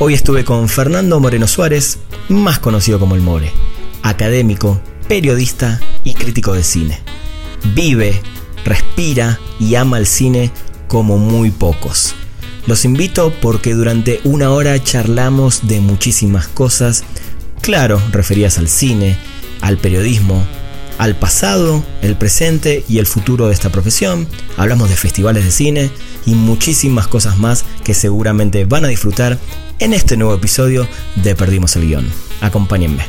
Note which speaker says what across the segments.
Speaker 1: Hoy estuve con Fernando Moreno Suárez, más conocido como el More, académico, periodista y crítico de cine. Vive, respira y ama el cine como muy pocos. Los invito porque durante una hora charlamos de muchísimas cosas, claro, referidas al cine, al periodismo, al pasado, el presente y el futuro de esta profesión. Hablamos de festivales de cine y muchísimas cosas más que seguramente van a disfrutar en este nuevo episodio de Perdimos el Guión. Acompáñenme.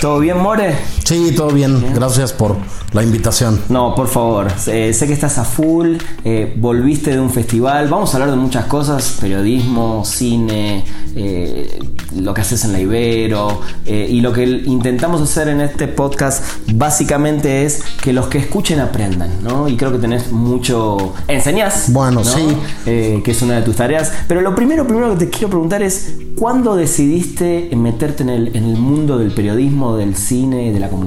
Speaker 1: ¿Todo bien, More?
Speaker 2: Sí, todo bien. Gracias por la invitación.
Speaker 1: No, por favor. Eh, sé que estás a full, eh, volviste de un festival. Vamos a hablar de muchas cosas: periodismo, cine, eh, lo que haces en la Ibero. y lo que intentamos hacer en este podcast básicamente es que los que escuchen aprendan, ¿no? Y creo que tenés mucho. Enseñás.
Speaker 2: Bueno,
Speaker 1: ¿no?
Speaker 2: sí.
Speaker 1: que es una de tus tareas. Pero lo primero, primero que te quiero preguntar es: ¿cuándo decidiste meterte en el, en el mundo del periodismo, del cine, de la comunicación?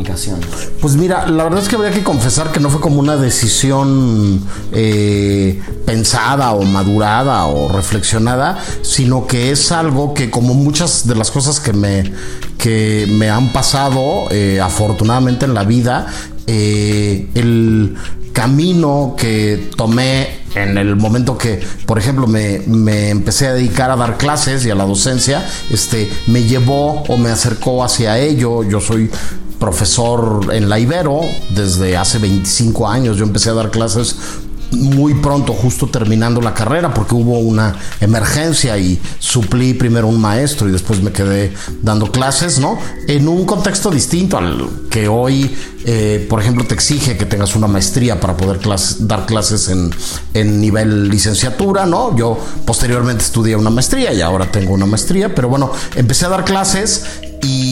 Speaker 2: Pues mira, la verdad es que habría que confesar que no fue como una decisión eh, pensada o madurada o reflexionada, sino que es algo que como muchas de las cosas que me, que me han pasado eh, afortunadamente en la vida, eh, el camino que tomé en el momento que, por ejemplo, me, me, empecé a dedicar a dar clases y a la docencia, este, me llevó o me acercó hacia ello. Yo soy profesor en la Ibero desde hace 25 años. Yo empecé a dar clases muy pronto, justo terminando la carrera, porque hubo una emergencia y suplí primero un maestro y después me quedé dando clases, ¿no? En un contexto distinto al que hoy, eh, por ejemplo, te exige que tengas una maestría para poder dar clases en, en nivel licenciatura, ¿no? Yo posteriormente estudié una maestría y ahora tengo una maestría, pero bueno, empecé a dar clases y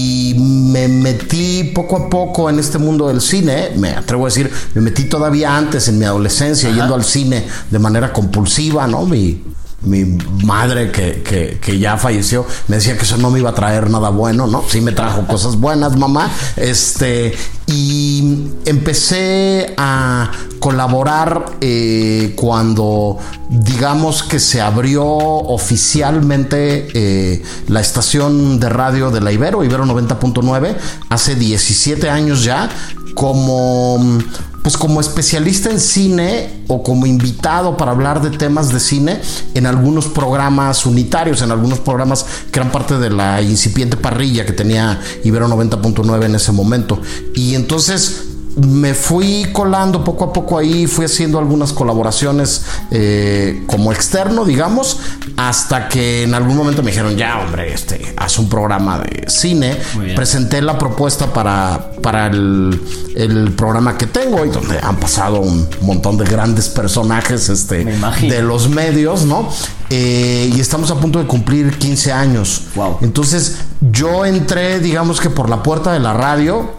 Speaker 2: me metí poco a poco en este mundo del cine, me atrevo a decir, me metí todavía antes en mi adolescencia yendo al cine de manera compulsiva, ¿no? Mi, mi madre que, que, ya falleció me decía que eso no me iba a traer nada bueno, ¿no? Sí me trajo cosas buenas, mamá. Este, y empecé a colaborar eh, cuando digamos que se abrió oficialmente eh, la estación de radio de la Ibero, Ibero 90.9, hace 17 años ya, como pues como especialista en cine o como invitado para hablar de temas de cine en algunos programas unitarios, en algunos programas que eran parte de la incipiente parrilla que tenía Ibero 90.9 en ese momento. Y entonces me fui colando poco a poco ahí, fui haciendo algunas colaboraciones eh, como externo, digamos, hasta que en algún momento me dijeron, ya, hombre, este, haz un programa de cine. Presenté la propuesta para, para el, el, programa que tengo y donde han pasado un montón de grandes personajes este, de los medios, ¿no? Eh, y estamos a punto de cumplir 15 años.
Speaker 1: Wow.
Speaker 2: Entonces, yo entré, digamos que por la puerta de la radio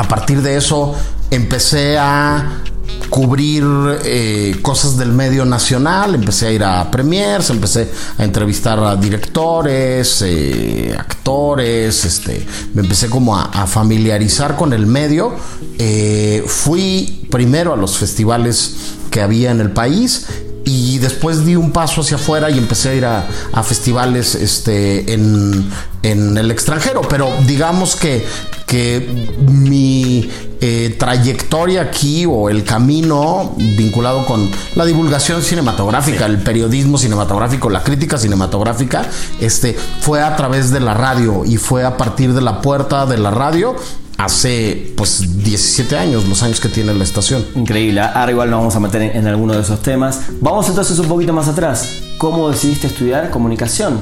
Speaker 2: a partir de eso empecé a cubrir eh, cosas del medio nacional, empecé a ir a premiers, empecé a entrevistar a directores, eh, actores, este, me empecé como a, familiarizar con el medio. Eh, fui primero a los festivales que había en el país y después di un paso hacia afuera y empecé a ir a, festivales este, en, en, el extranjero. Pero digamos que, que mi eh, trayectoria aquí o el camino vinculado con la divulgación cinematográfica, el periodismo cinematográfico, la crítica cinematográfica, este, fue a través de la radio y fue a partir de la puerta de la radio hace pues 17 años, los años que tiene la estación.
Speaker 1: Increíble, ahora igual nos vamos a meter en, en, alguno de esos temas. Vamos entonces un poquito más atrás. ¿Cómo decidiste estudiar comunicación?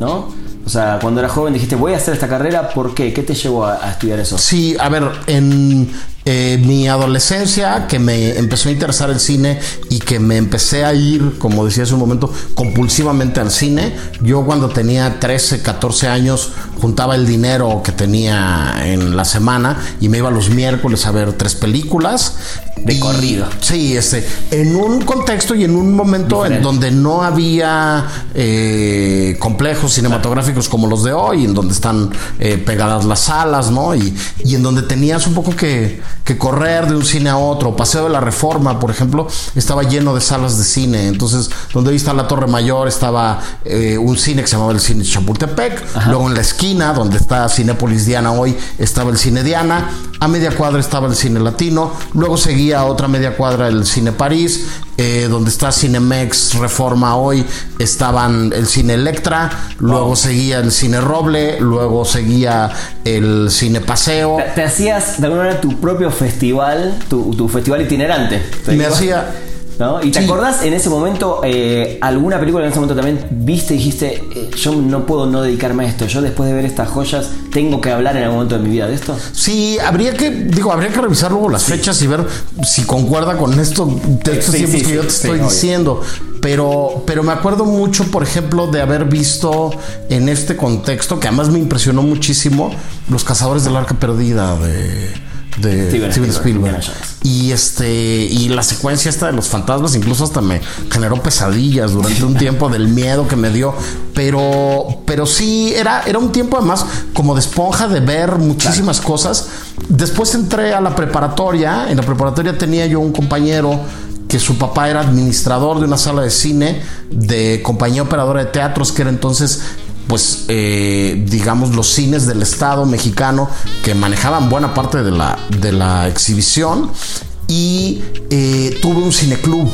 Speaker 1: ¿No? O sea, cuando eras joven dijiste, voy a hacer esta carrera, ¿por qué? ¿Qué te llevó a, a estudiar eso?
Speaker 2: Sí, a ver, en, eh, mi adolescencia, que me empezó a interesar el cine y que me empecé a ir, como decía hace un momento, compulsivamente al cine. Yo cuando tenía 13, 14 años juntaba el dinero que tenía en la semana y me iba los miércoles a ver tres películas.
Speaker 1: De corrido.
Speaker 2: Sí, este, en un contexto y en un momento en donde no había eh, complejos cinematográficos como los de hoy, en donde están eh, pegadas las salas, ¿no? Y, y en donde tenías un poco que, que correr de un cine a otro. Paseo de la Reforma, por ejemplo, estaba lleno de salas de cine. Entonces, donde ahí está la Torre Mayor, estaba eh, un cine que se llamaba el Cine Chapultepec. Luego en la esquina, donde está Cinépolis Diana hoy, estaba el Cine Diana. A media cuadra estaba el Cine Latino. Luego seguía a otra media cuadra el Cine París, eh, donde está Cinemex Reforma hoy, estaban el Cine Electra, luego seguía el Cine Roble, luego seguía el Cine Paseo.
Speaker 1: Te, te hacías de alguna manera tu propio festival, tu, tu festival itinerante. ¿Te
Speaker 2: Me hacía...
Speaker 1: ¿No? ¿Y te
Speaker 2: Sí.
Speaker 1: acordás en ese momento, eh, alguna película en ese momento también viste y dijiste, eh, yo no puedo no dedicarme a esto, yo después de ver estas joyas tengo que hablar en algún momento de mi vida de esto?
Speaker 2: Sí, habría que, digo, habría que revisar luego las fechas y ver si concuerda con estos
Speaker 1: sí,
Speaker 2: que yo te estoy
Speaker 1: obvio.
Speaker 2: diciendo. Pero, pero me acuerdo mucho, por ejemplo, de haber visto en este contexto, que además me impresionó muchísimo, Los Cazadores del Arca Perdida de, de
Speaker 1: Steven
Speaker 2: Steven,
Speaker 1: Spielberg.
Speaker 2: Y este, y la secuencia esta de los fantasmas, incluso hasta me generó pesadillas durante un tiempo del miedo que me dio. Pero, pero sí, era, era un tiempo además como de esponja de ver muchísimas cosas. Después entré a la preparatoria. En la preparatoria tenía yo un compañero que su papá era administrador de una sala de cine de compañía operadora de teatros, que era entonces pues eh, digamos los cines del Estado mexicano que manejaban buena parte de la, de la exhibición y eh, tuve un cineclub.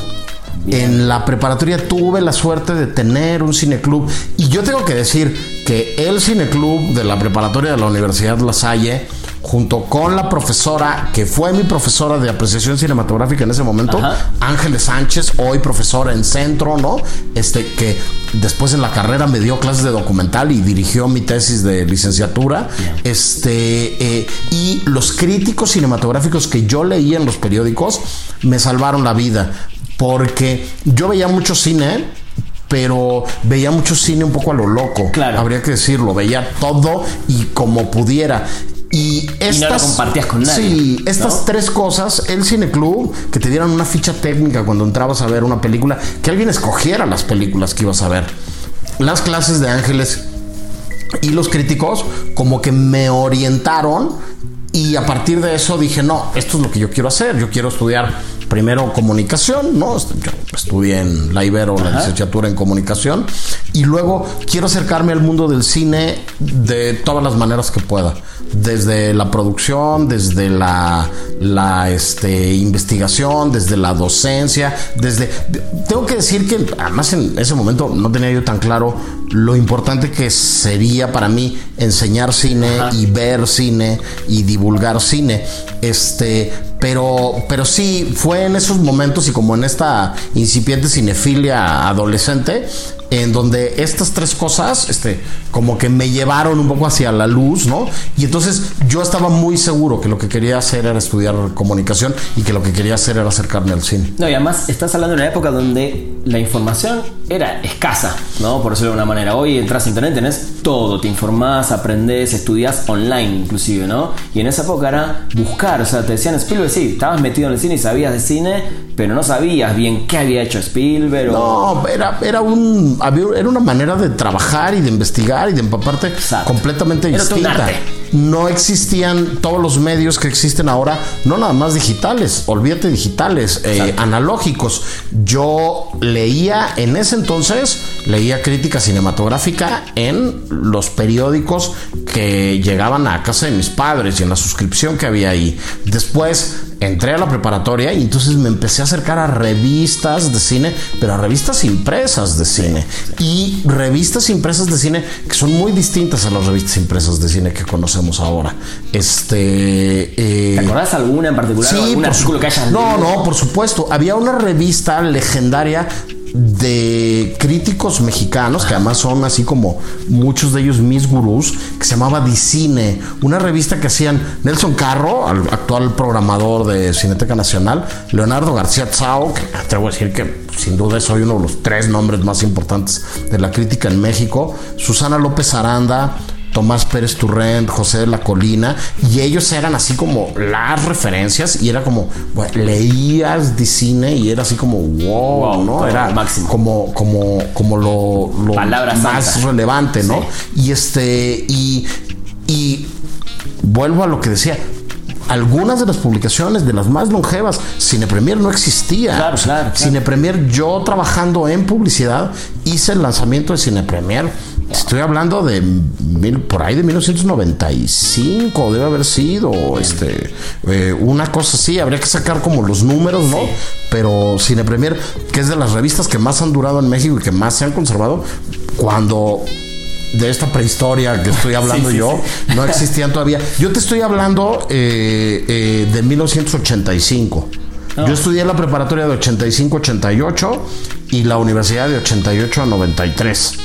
Speaker 2: En la preparatoria tuve la suerte de tener un cineclub y yo tengo que decir que el cineclub de la preparatoria de la Universidad La Salle junto con la profesora que fue mi profesora de apreciación cinematográfica en ese momento,
Speaker 1: Ajá.
Speaker 2: Ángeles Sánchez, hoy profesora en Centro, ¿no? Este que después en la carrera me dio clases de documental y dirigió mi tesis de licenciatura. Este eh, y los críticos cinematográficos que yo leía en los periódicos me salvaron la vida porque yo veía mucho cine pero veía mucho cine un poco a lo loco.
Speaker 1: Claro.
Speaker 2: Habría que decirlo. Veía todo y como pudiera. Y estas.
Speaker 1: compartías con nadie,
Speaker 2: Sí, estas
Speaker 1: ¿no?
Speaker 2: tres cosas: el cineclub, que te dieran una ficha técnica cuando entrabas a ver una película, que alguien escogiera las películas que ibas a ver. Las clases de ángeles y los críticos, como que me orientaron. Y a partir de eso dije, no, esto es lo que yo quiero hacer. Yo quiero estudiar primero comunicación, ¿no? Yo estudié en la Ibero la licenciatura en comunicación. Y luego quiero acercarme al mundo del cine de todas las maneras que pueda. Desde la producción, desde la, la este, investigación, desde la docencia, desde... Tengo que decir que además en ese momento no tenía yo tan claro lo importante que sería para mí enseñar cine y ver cine y divulgar cine. Este, pero, pero sí, fue en esos momentos y como en esta incipiente cinefilia adolescente, en donde estas tres cosas, este, como que me llevaron un poco hacia la luz, ¿no? Y entonces yo estaba muy seguro que lo que quería hacer era estudiar comunicación y que lo que quería hacer era acercarme al cine.
Speaker 1: No, y además estás hablando de una época donde la información era escasa, ¿no? Por decirlo de una manera. Hoy entras a internet, tenés todo, te informás, aprendés, estudiás online inclusive, ¿no? Y en esa época era buscar, o sea, te decían Spielberg, sí, estabas metido en el cine y sabías de cine, pero no sabías bien qué había hecho Spielberg o...
Speaker 2: No, era, era un había- era una manera de trabajar y de investigar y de empaparte
Speaker 1: Exacto.
Speaker 2: completamente
Speaker 1: Era
Speaker 2: distinta. No existían todos los medios que existen ahora, no nada más digitales, olvídate digitales, eh, analógicos. Yo leía en ese entonces, leía crítica cinematográfica en los periódicos que llegaban a casa de mis padres y en la suscripción que había ahí. Después entré a la preparatoria y entonces me empecé a acercar a revistas de cine, pero a revistas impresas de cine. Y revistas impresas de cine que son muy distintas a las revistas impresas de cine que conocemos ahora. Este. eh,
Speaker 1: ¿Te acordás alguna en particular? o algún
Speaker 2: por
Speaker 1: artículo
Speaker 2: su-
Speaker 1: que hayas
Speaker 2: No,
Speaker 1: leído?
Speaker 2: no, por supuesto. Había una revista legendaria de críticos mexicanos, que además son así como muchos de ellos mis gurús, que se llamaba Dicine, una revista que hacían Nelson Carro, al actual programador de Cineteca Nacional, Leonardo García Tsao, que atrevo a decir que sin duda soy uno de los tres nombres más importantes de la crítica en México, Susana López Aranda, Tomás Pérez Turrent, José de la Colina, y ellos eran así como las referencias, y era como, leías de cine y era así como, wow, ¿no? Era máximo. como, como, como lo, más relevante, ¿no? Y este, y, y vuelvo a lo que decía, algunas de las publicaciones de las más longevas, Cine Premier no existía.
Speaker 1: Claro, claro,
Speaker 2: Cine Premier, yo trabajando en publicidad, hice el lanzamiento de Cine Premier Estoy hablando de mil, por ahí de 1995, debe haber sido este eh, una cosa así. Habría que sacar como los números, ¿no? Pero Cine Premier, que es de las revistas que más han durado en México y que más se han conservado, cuando de esta prehistoria que estoy hablando yo, no existían todavía. Yo te estoy hablando eh, eh, de 1985. Yo estudié la preparatoria de 85-88 y la universidad de 88 a 93.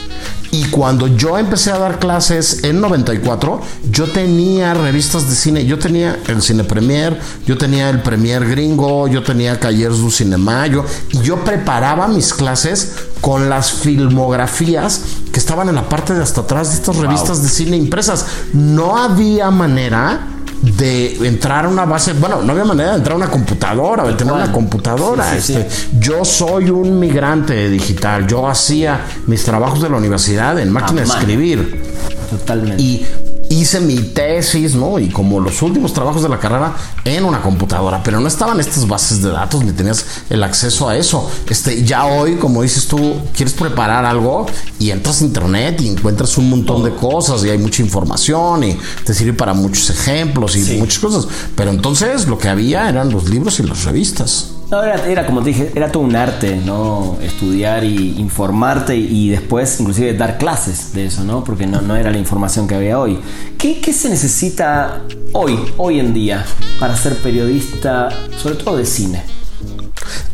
Speaker 2: Y cuando yo empecé a dar clases en 94, yo tenía revistas de cine. Yo tenía el Cine Premier, yo tenía el Premier Gringo, yo tenía Callers du Cinema. Yo, y yo preparaba mis clases con las filmografías que estaban en la parte de hasta atrás de estas revistas de cine impresas. No había manera de entrar a una base, bueno, no había manera de entrar a una computadora, de tener una computadora. este, Yo soy un migrante digital, yo hacía mis trabajos de la universidad en máquina de escribir.
Speaker 1: Totalmente.
Speaker 2: Y hice mi tesis, ¿no? Y como los últimos trabajos de la carrera en una computadora, pero no estaban estas bases de datos ni tenías el acceso a eso. Este, ya hoy, como dices tú, quieres preparar algo y entras a internet y encuentras un montón de cosas y hay mucha información y te sirve para muchos ejemplos y muchas cosas. Pero entonces lo que había eran los libros y las revistas.
Speaker 1: No, era, como te dije, era todo un arte, ¿no? Estudiar y informarte y, después inclusive dar clases de eso, ¿no? Porque no, era la información que había hoy. ¿Qué, se necesita hoy, hoy en día, para ser periodista, sobre todo de cine?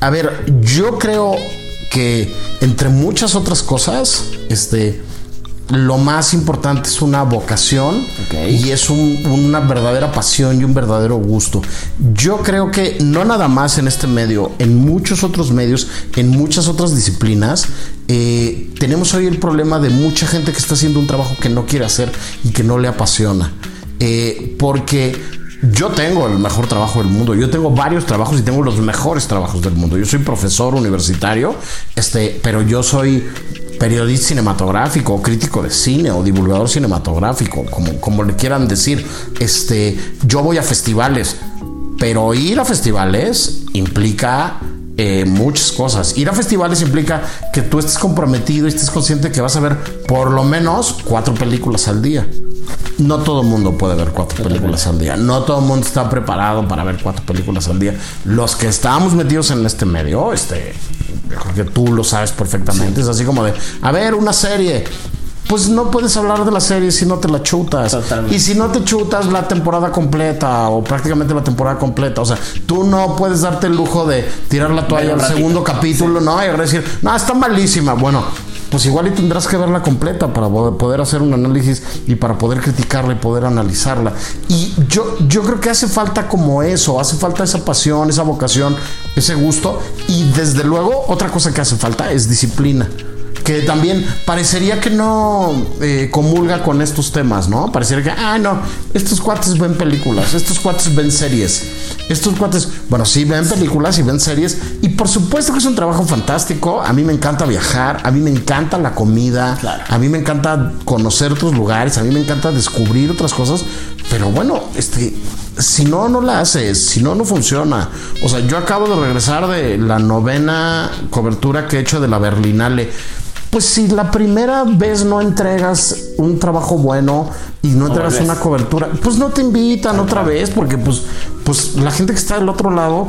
Speaker 2: A ver, yo creo que entre muchas otras cosas, este lo más importante es una vocación y es una verdadera pasión y un verdadero gusto. Yo creo que no nada más en este medio, en muchos otros medios, en muchas otras disciplinas, eh, tenemos hoy el problema de mucha gente que está haciendo un trabajo que no quiere hacer y que no le apasiona. Eh, porque yo tengo el mejor trabajo del mundo. Yo tengo varios trabajos y tengo los mejores trabajos del mundo. Yo soy profesor universitario, este, pero yo soy periodista cinematográfico, crítico de cine o divulgador cinematográfico, como, como le quieran decir. Este, yo voy a festivales, pero ir a festivales implica eh, muchas cosas. Ir a festivales implica que tú estés comprometido y estés consciente que vas a ver por lo menos cuatro películas al día. No todo el mundo puede ver cuatro películas al día. No todo el mundo está preparado para ver cuatro películas al día. Los que estamos metidos en este medio, este, que tú lo sabes perfectamente. Es así como de, a ver, una serie. Pues no puedes hablar de la serie si no te la chutas. Y si no te chutas la temporada completa o prácticamente la temporada completa. O sea, tú no puedes darte el lujo de tirar la toalla al segundo capítulo, ¿no? Y decir, no, está malísima. Bueno, pues igual y tendrás que verla completa para poder hacer un análisis y para poder criticarla y poder analizarla. Y yo, yo creo que hace falta como eso, hace falta esa pasión, esa vocación, ese gusto. Y desde luego, otra cosa que hace falta es disciplina que también parecería que no eh, comulga con estos temas, ¿no? Parecería que, ah, no, estos cuates ven películas, estos cuates ven series, estos cuates, bueno, sí ven películas y ven series, y por supuesto que es un trabajo fantástico, a mí me encanta viajar, a mí me encanta la comida, a mí me encanta conocer otros lugares, a mí me encanta descubrir otras cosas, pero bueno, este, si no, no la haces, si no, no funciona. O sea, yo acabo de regresar de la novena cobertura que he hecho de la Berlinale pues si la primera vez no entregas un trabajo bueno y no entregas una cobertura, pues no te invitan otra vez porque pues, pues la gente que está del otro lado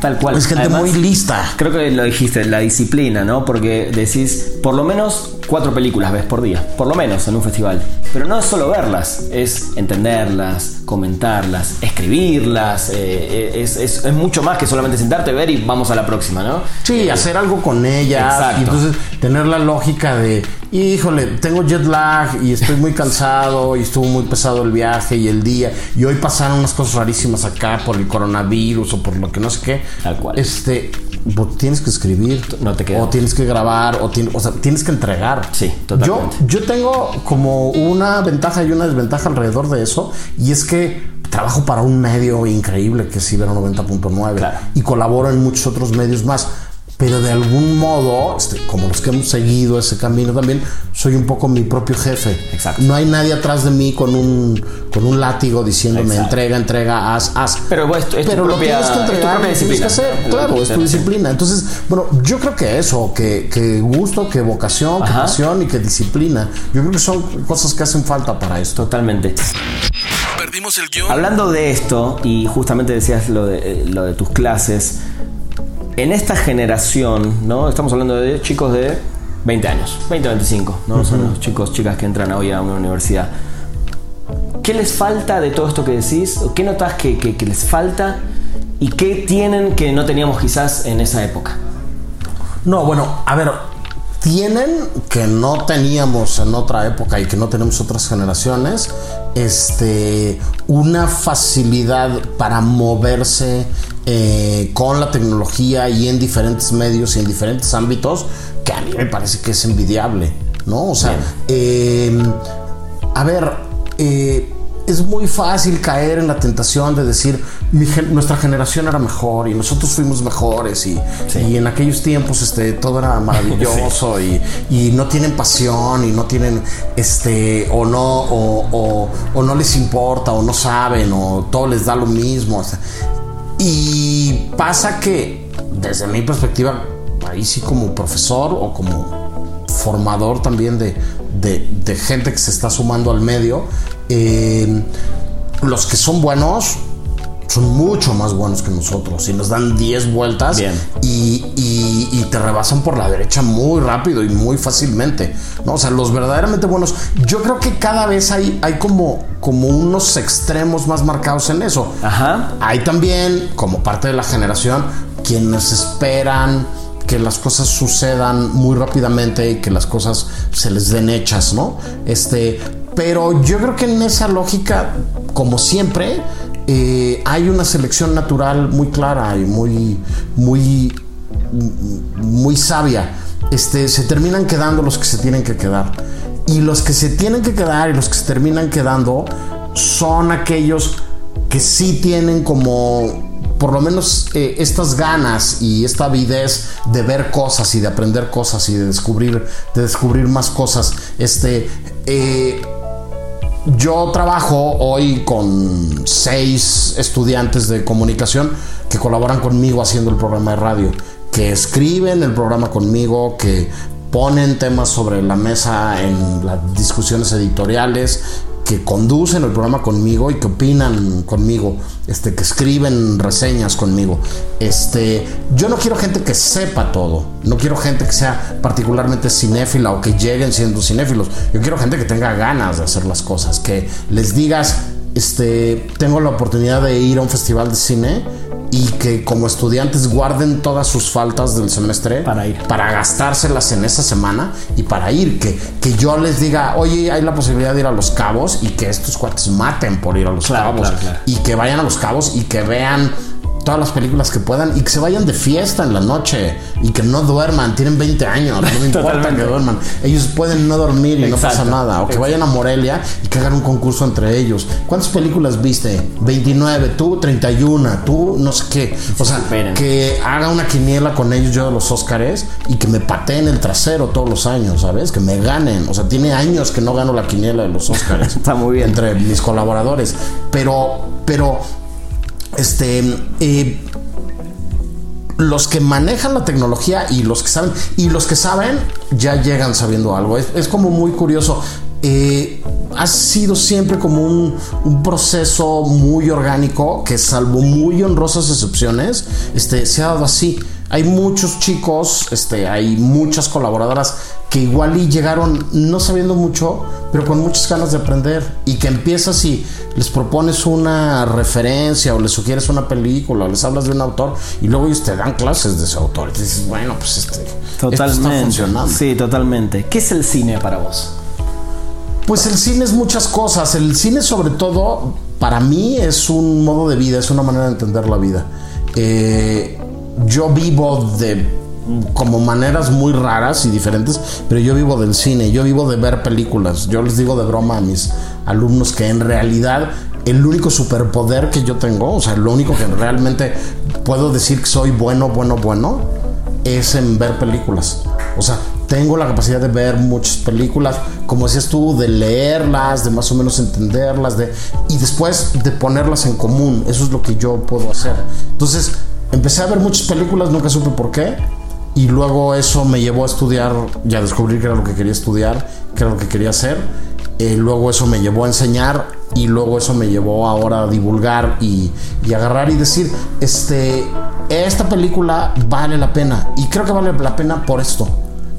Speaker 1: Tal cual.
Speaker 2: Es gente muy lista.
Speaker 1: Creo que lo dijiste, la disciplina, ¿no? Porque decís, por lo menos cuatro películas ves por día, por lo menos en un festival. Pero no es solo verlas, es entenderlas, comentarlas, escribirlas. eh, es, es- es mucho más que solamente sentarte, ver y vamos a la próxima, ¿no?
Speaker 2: Sí, hacer algo con ellas.
Speaker 1: Exacto.
Speaker 2: Y entonces tener la lógica de, híjole, tengo jet lag y estoy muy cansado y estuvo muy pesado el viaje y el día. Y hoy pasaron unas cosas rarísimas acá por el coronavirus o por lo que no sé qué.
Speaker 1: Tal cual.
Speaker 2: Este, tienes que escribir.
Speaker 1: No te queda.
Speaker 2: O tienes que grabar, o, tien- o sea, tienes que entregar.
Speaker 1: Sí, totalmente.
Speaker 2: Yo, yo tengo como una ventaja y una desventaja alrededor de eso. Y es que trabajo para un medio increíble que es Ibero 90.9
Speaker 1: Claro.
Speaker 2: y colaboro en muchos otros medios más. Pero de algún modo, este, como los que hemos seguido ese camino también, soy un poco mi propio jefe.
Speaker 1: Exacto.
Speaker 2: No hay nadie atrás de mí con un, con un látigo diciéndome
Speaker 1: Exacto.
Speaker 2: entrega, entrega, haz, haz.
Speaker 1: Pero, bueno, es tu- es tu
Speaker 2: Pero lo
Speaker 1: propia-
Speaker 2: tienes que
Speaker 1: es tu
Speaker 2: entregar, lo tienes que hacer. Claro,
Speaker 1: que
Speaker 2: es tu disciplina. Entonces, bueno, yo creo que eso, que, que gusto, que vocación, que
Speaker 1: Ajá.
Speaker 2: pasión y que disciplina. Yo creo que son cosas que hacen falta para esto.
Speaker 1: Totalmente.
Speaker 3: Perdimos el guion.
Speaker 1: Hablando de esto, y justamente decías lo de, eh, lo de tus clases, en esta generación, ¿no? Estamos hablando de chicos de 20 años, 20 25, ¿no? Son los chicos, chicas que entran hoy a una universidad. ¿Qué les falta de todo esto que decís? ¿O ¿Qué notas que, que- que les falta? ¿Y qué tienen que no teníamos quizás en esa época?
Speaker 2: No, bueno, a ver, tienen que no teníamos en otra época y que no tenemos otras generaciones, este, una facilidad para moverse eh, con la tecnología y en diferentes medios y en diferentes ámbitos que a mí me parece que es envidiable, ¿no? O sea, eh, a ver, eh, es muy fácil caer en la tentación de decir "Mi gen- nuestra generación era mejor y nosotros fuimos mejores y, y en aquellos tiempos este todo era maravilloso y, y no tienen pasión y no tienen este o no o, o- o no les importa o no saben o todo les da lo mismo o sea, y pasa que desde mi perspectiva ahí sí como profesor o como formador también de, de- de gente que se está sumando al medio. eh, los que son buenos son mucho más buenos que nosotros y nos dan 10 vueltas
Speaker 1: Bien.
Speaker 2: y, y- y te rebasan por la derecha muy rápido y muy fácilmente. ¿no? O sea, los verdaderamente buenos. Yo creo que cada vez hay, hay como, como unos extremos más marcados en eso.
Speaker 1: Ajá.
Speaker 2: Hay también, como parte de la generación, quienes esperan que las cosas sucedan muy rápidamente y que las cosas se les den hechas, ¿no? Este, pero yo creo que en esa lógica, como siempre, eh, hay una selección natural muy clara y muy, muy, muy sabia. Este, se terminan quedando los que se tienen que quedar. Y los que se tienen que quedar y los que se terminan quedando son aquellos que sí tienen como por lo menos eh, estas ganas y esta avidez de ver cosas y de aprender cosas y de descubrir de descubrir más cosas este eh, yo trabajo hoy con seis estudiantes de comunicación que colaboran conmigo haciendo el programa de radio, que escriben el programa conmigo, que ponen temas sobre la mesa en las discusiones editoriales, que conducen el programa conmigo y que opinan conmigo, este, que escriben reseñas conmigo. Este, yo no quiero gente que sepa todo, no quiero gente que sea particularmente cinéfila o que lleguen siendo cinéfilos. Yo quiero gente que tenga ganas de hacer las cosas, que les digas, este, tengo la oportunidad de ir a un festival de cine y que como estudiantes guarden todas sus faltas del semestre
Speaker 1: Para ir.
Speaker 2: para gastárselas en esa semana y para ir, que, que yo les diga, oye, hay la posibilidad de ir a Los Cabos y que estos cuates maten por ir a Los
Speaker 1: Claro,
Speaker 2: Cabos
Speaker 1: claro, claro.
Speaker 2: y que vayan a Los Cabos y que vean todas las películas que puedan y que se vayan de fiesta en la noche y que no duerman, tienen 20 años, no me importa que duerman, ellos pueden no dormir y no
Speaker 1: Exacto.
Speaker 2: pasa nada, o que vayan a Morelia y que hagan un concurso entre ellos. ¿Cuántas películas viste? 29, tú 31, tú no sé qué. O sea,
Speaker 1: superen.
Speaker 2: que haga una quiniela con ellos yo de los Óscares y que me pateen el trasero todos los años, ¿sabes? Que me ganen. O sea, tiene años que no gano la quiniela de los Óscares.
Speaker 1: Está muy bien.
Speaker 2: Entre mis colaboradores. Pero, pero, este, eh, los que manejan la tecnología y los que saben, y los que saben ya llegan sabiendo algo. Es, es como muy curioso. Eh, ha sido siempre como un, un proceso muy orgánico que salvo muy honrosas excepciones, este, se ha dado así. Hay muchos chicos, este, hay muchas colaboradoras que igual y llegaron no sabiendo mucho, pero con muchas ganas de aprender. Y que empiezas y les propones una referencia o les sugieres una película o les hablas de un autor y luego ellos te dan clases de ese autor. Y dices, bueno, pues este.
Speaker 1: Totalmente. está funcionando. Sí, totalmente. ¿Qué es el cine para vos?
Speaker 2: Pues el cine es muchas cosas. El cine, sobre todo, para mí es un modo de vida, es una manera de entender la vida. Eh, yo vivo de como maneras muy raras y diferentes, pero yo vivo del cine, yo vivo de ver películas. Yo les digo de broma a mis alumnos que en realidad el único superpoder que yo tengo, o sea, lo único que realmente puedo decir que soy bueno, bueno, bueno, es en ver películas. O sea, tengo la capacidad de ver muchas películas, como decías tú, de leerlas, de más o menos entenderlas, de y después de ponerlas en común. Eso es lo que yo puedo hacer. Entonces, empecé a ver muchas películas, nunca supe por qué y luego eso me llevó a estudiar, ya descubrí que era lo que quería estudiar, que era lo que quería hacer. Eh, luego eso me llevó a enseñar y luego eso me llevó ahora a divulgar y, y, agarrar y decir, este, esta película vale la pena y creo que vale la pena por esto.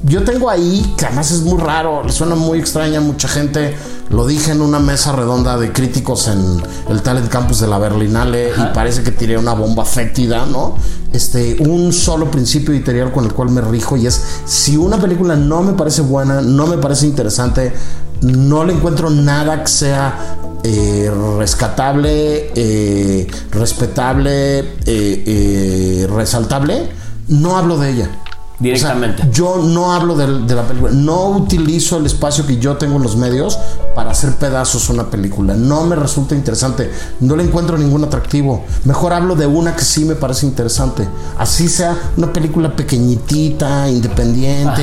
Speaker 2: Yo tengo ahí, que además es muy raro, le suena muy extraña a mucha gente, lo dije en una mesa redonda de críticos en el Talent Campus de la Berlinale y parece que tiré una bomba fétida, ¿no? Este, un solo principio editorial con el cual me rijo y es si una película no me parece buena, no me parece interesante, no le encuentro nada que sea eh, rescatable, eh, respetable, eh, resaltable, no hablo de ella.
Speaker 1: Directamente.
Speaker 2: yo no hablo de, la película, no utilizo el espacio que yo tengo en los medios para hacer pedazos una película. No me resulta interesante, no le encuentro ningún atractivo. Mejor hablo de una que sí me parece interesante. Así sea una película pequeñitita, independiente,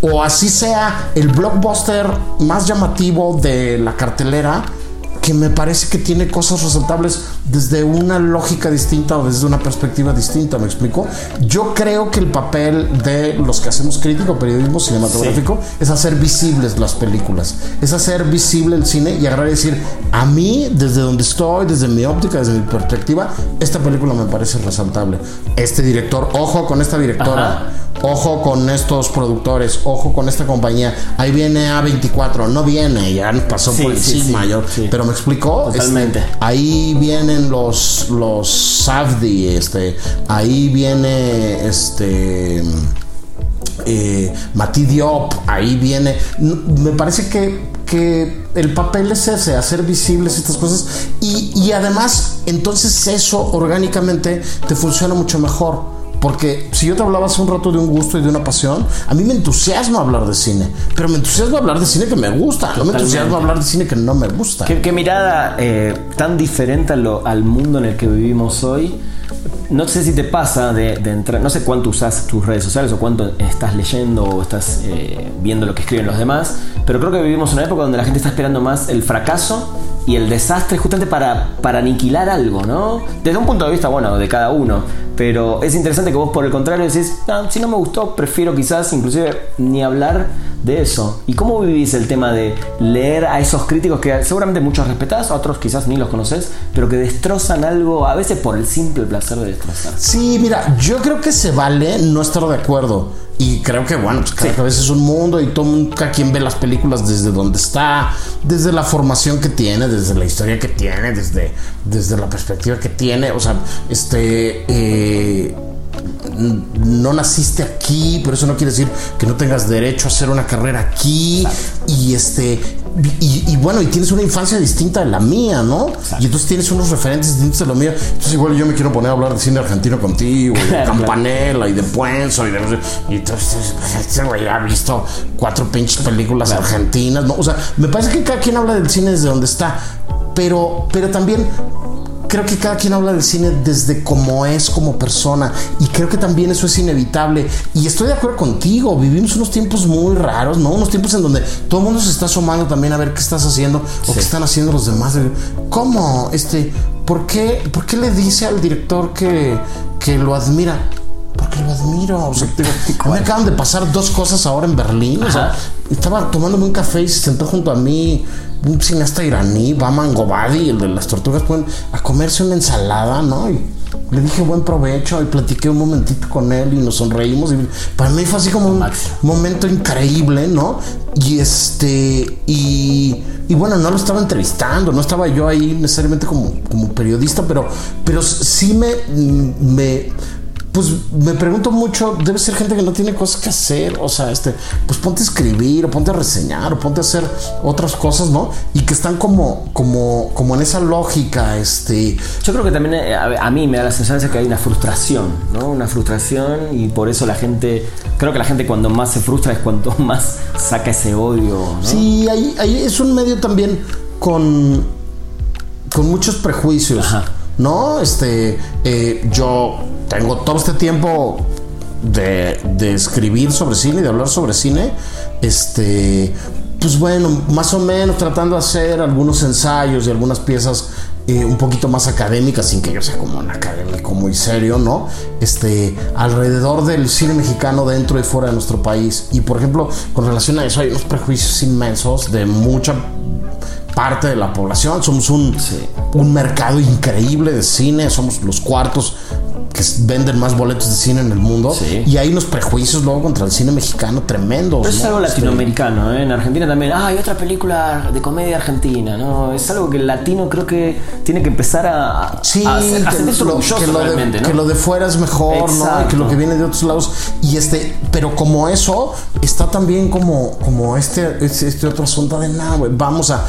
Speaker 2: o así sea el blockbuster más llamativo de la cartelera que me parece que tiene cosas resaltables desde una lógica distinta o desde una perspectiva distinta, ¿me explico? Yo creo que el papel de los que hacemos crítico, periodismo cinematográfico, es hacer visibles las películas, es hacer visible el cine y agarrar y decir, a mí, desde donde estoy, desde mi óptica, desde mi perspectiva, esta película me parece resaltable. Este director, ojo con esta directora, ojo con estos productores, ojo con esta compañía, ahí viene A24, no viene, ya pasó por encima, yo, pero me explicó.
Speaker 1: Este, Totalmente.
Speaker 2: ahí vienen los, los Safdi, este, ahí viene este. Eh, Mati Diop, ahí viene. Me parece que, que, el papel es ese, hacer visibles estas cosas. Y, y además, entonces eso orgánicamente te funciona mucho mejor. Porque si yo te hablaba hace un rato de un gusto y de una pasión, a mí me entusiasma hablar de cine. Pero me entusiasma hablar de cine que me gusta. No me entusiasma hablar de cine que no me gusta.
Speaker 1: Qué, mirada eh, tan diferente al mundo en el que vivimos hoy. No sé si te pasa de, entrar, no sé cuánto usas tus redes sociales o cuánto estás leyendo o estás eh, viendo lo que escriben los demás, pero creo que vivimos una época donde la gente está esperando más el fracaso y el desastre justamente para, para aniquilar algo, ¿no? Desde un punto de vista, bueno, de cada uno. Pero es interesante que vos por el contrario decís, si no me gustó, prefiero quizás inclusive ni hablar de eso. ¿Y cómo vivís el tema de leer a esos críticos que seguramente muchos respetás, otros quizás ni los conoces, pero que destrozan algo a veces por el simple placer de destrozar?
Speaker 2: Sí, mira, yo creo que se vale no estar de acuerdo. Y creo que, bueno, pues cada vez es un mundo y todo, cada quien ve las películas desde donde está, desde la formación que tiene, desde la historia que tiene, desde, desde la perspectiva que tiene. O sea, este. Eh, no naciste aquí, pero eso no quiere decir que no tengas derecho a hacer una carrera aquí. Y este. Y, bueno, y tienes una infancia distinta de la mía, ¿no? Y entonces tienes unos referentes distintos de la mía. Entonces, igual yo me quiero poner a hablar de cine argentino contigo, y de Campanella, y de Puenzo, y de. Y entonces, este güey ha visto cuatro pinches películas argentinas, ¿no? O sea, me parece que cada quien habla del cine desde donde está. Pero, pero también creo que cada quien habla del cine desde cómo es como persona y creo que también eso es inevitable y estoy de acuerdo contigo, vivimos unos tiempos muy raros, ¿no? Unos tiempos en donde todo el mundo se está asomando también a ver qué estás haciendo o qué están haciendo los demás. ¿Cómo? Este, ¿por qué, ¿por qué le dice al director que, que lo admira? Porque lo admiro. O sea, me acaban de pasar dos cosas ahora en Berlín. O sea, estaba tomándome un café y se sentó junto a mí un cineasta iraní, Baman Gobadi, el de las tortugas, a comerse una ensalada, ¿no? Y le dije buen provecho y platiqué un momentito con él y nos sonreímos. Y para mí fue así como un momento increíble, ¿no? Y este, y, y, bueno, no lo estaba entrevistando, no estaba yo ahí necesariamente como, como periodista, pero, pero sí me, me pues me pregunto mucho, debe ser gente que no tiene cosas que hacer, o sea, este, pues ponte a escribir, o ponte a reseñar, o ponte a hacer otras cosas, ¿no? Y que están como, como, como en esa lógica, este.
Speaker 1: Yo creo que también eh, a, mí me da la sensación de que hay una frustración, ¿no? Una frustración y por eso la gente, creo que la gente cuando más se frustra es cuanto más saca ese odio, ¿no?
Speaker 2: Sí, ahí, ahí es un medio también con, con muchos prejuicios. Ajá. ¿No? Este, eh, yo tengo todo este tiempo de, escribir sobre cine, de hablar sobre cine, este, pues bueno, más o menos tratando de hacer algunos ensayos y algunas piezas eh, un poquito más académicas, sin que yo sea como un académico muy serio, ¿no? Este, alrededor del cine mexicano dentro y fuera de nuestro país. Y por ejemplo, con relación a eso hay unos prejuicios inmensos de mucha parte de la población. Somos un, un mercado increíble de cine, somos los cuartos que venden más boletos de cine en el mundo. Y hay unos prejuicios luego contra el cine mexicano tremendos.
Speaker 1: es algo latinoamericano, ¿eh? en Argentina también. Ah, hay otra película de comedia argentina, ¿no? Es algo que el latino creo que tiene que empezar a,
Speaker 2: sí, a, que, lo, de, que lo de fuera es mejor, ¿no? Que lo que viene de otros lados. Y este, pero como eso, está también como, como este, este, este otro asunto de nada, vamos a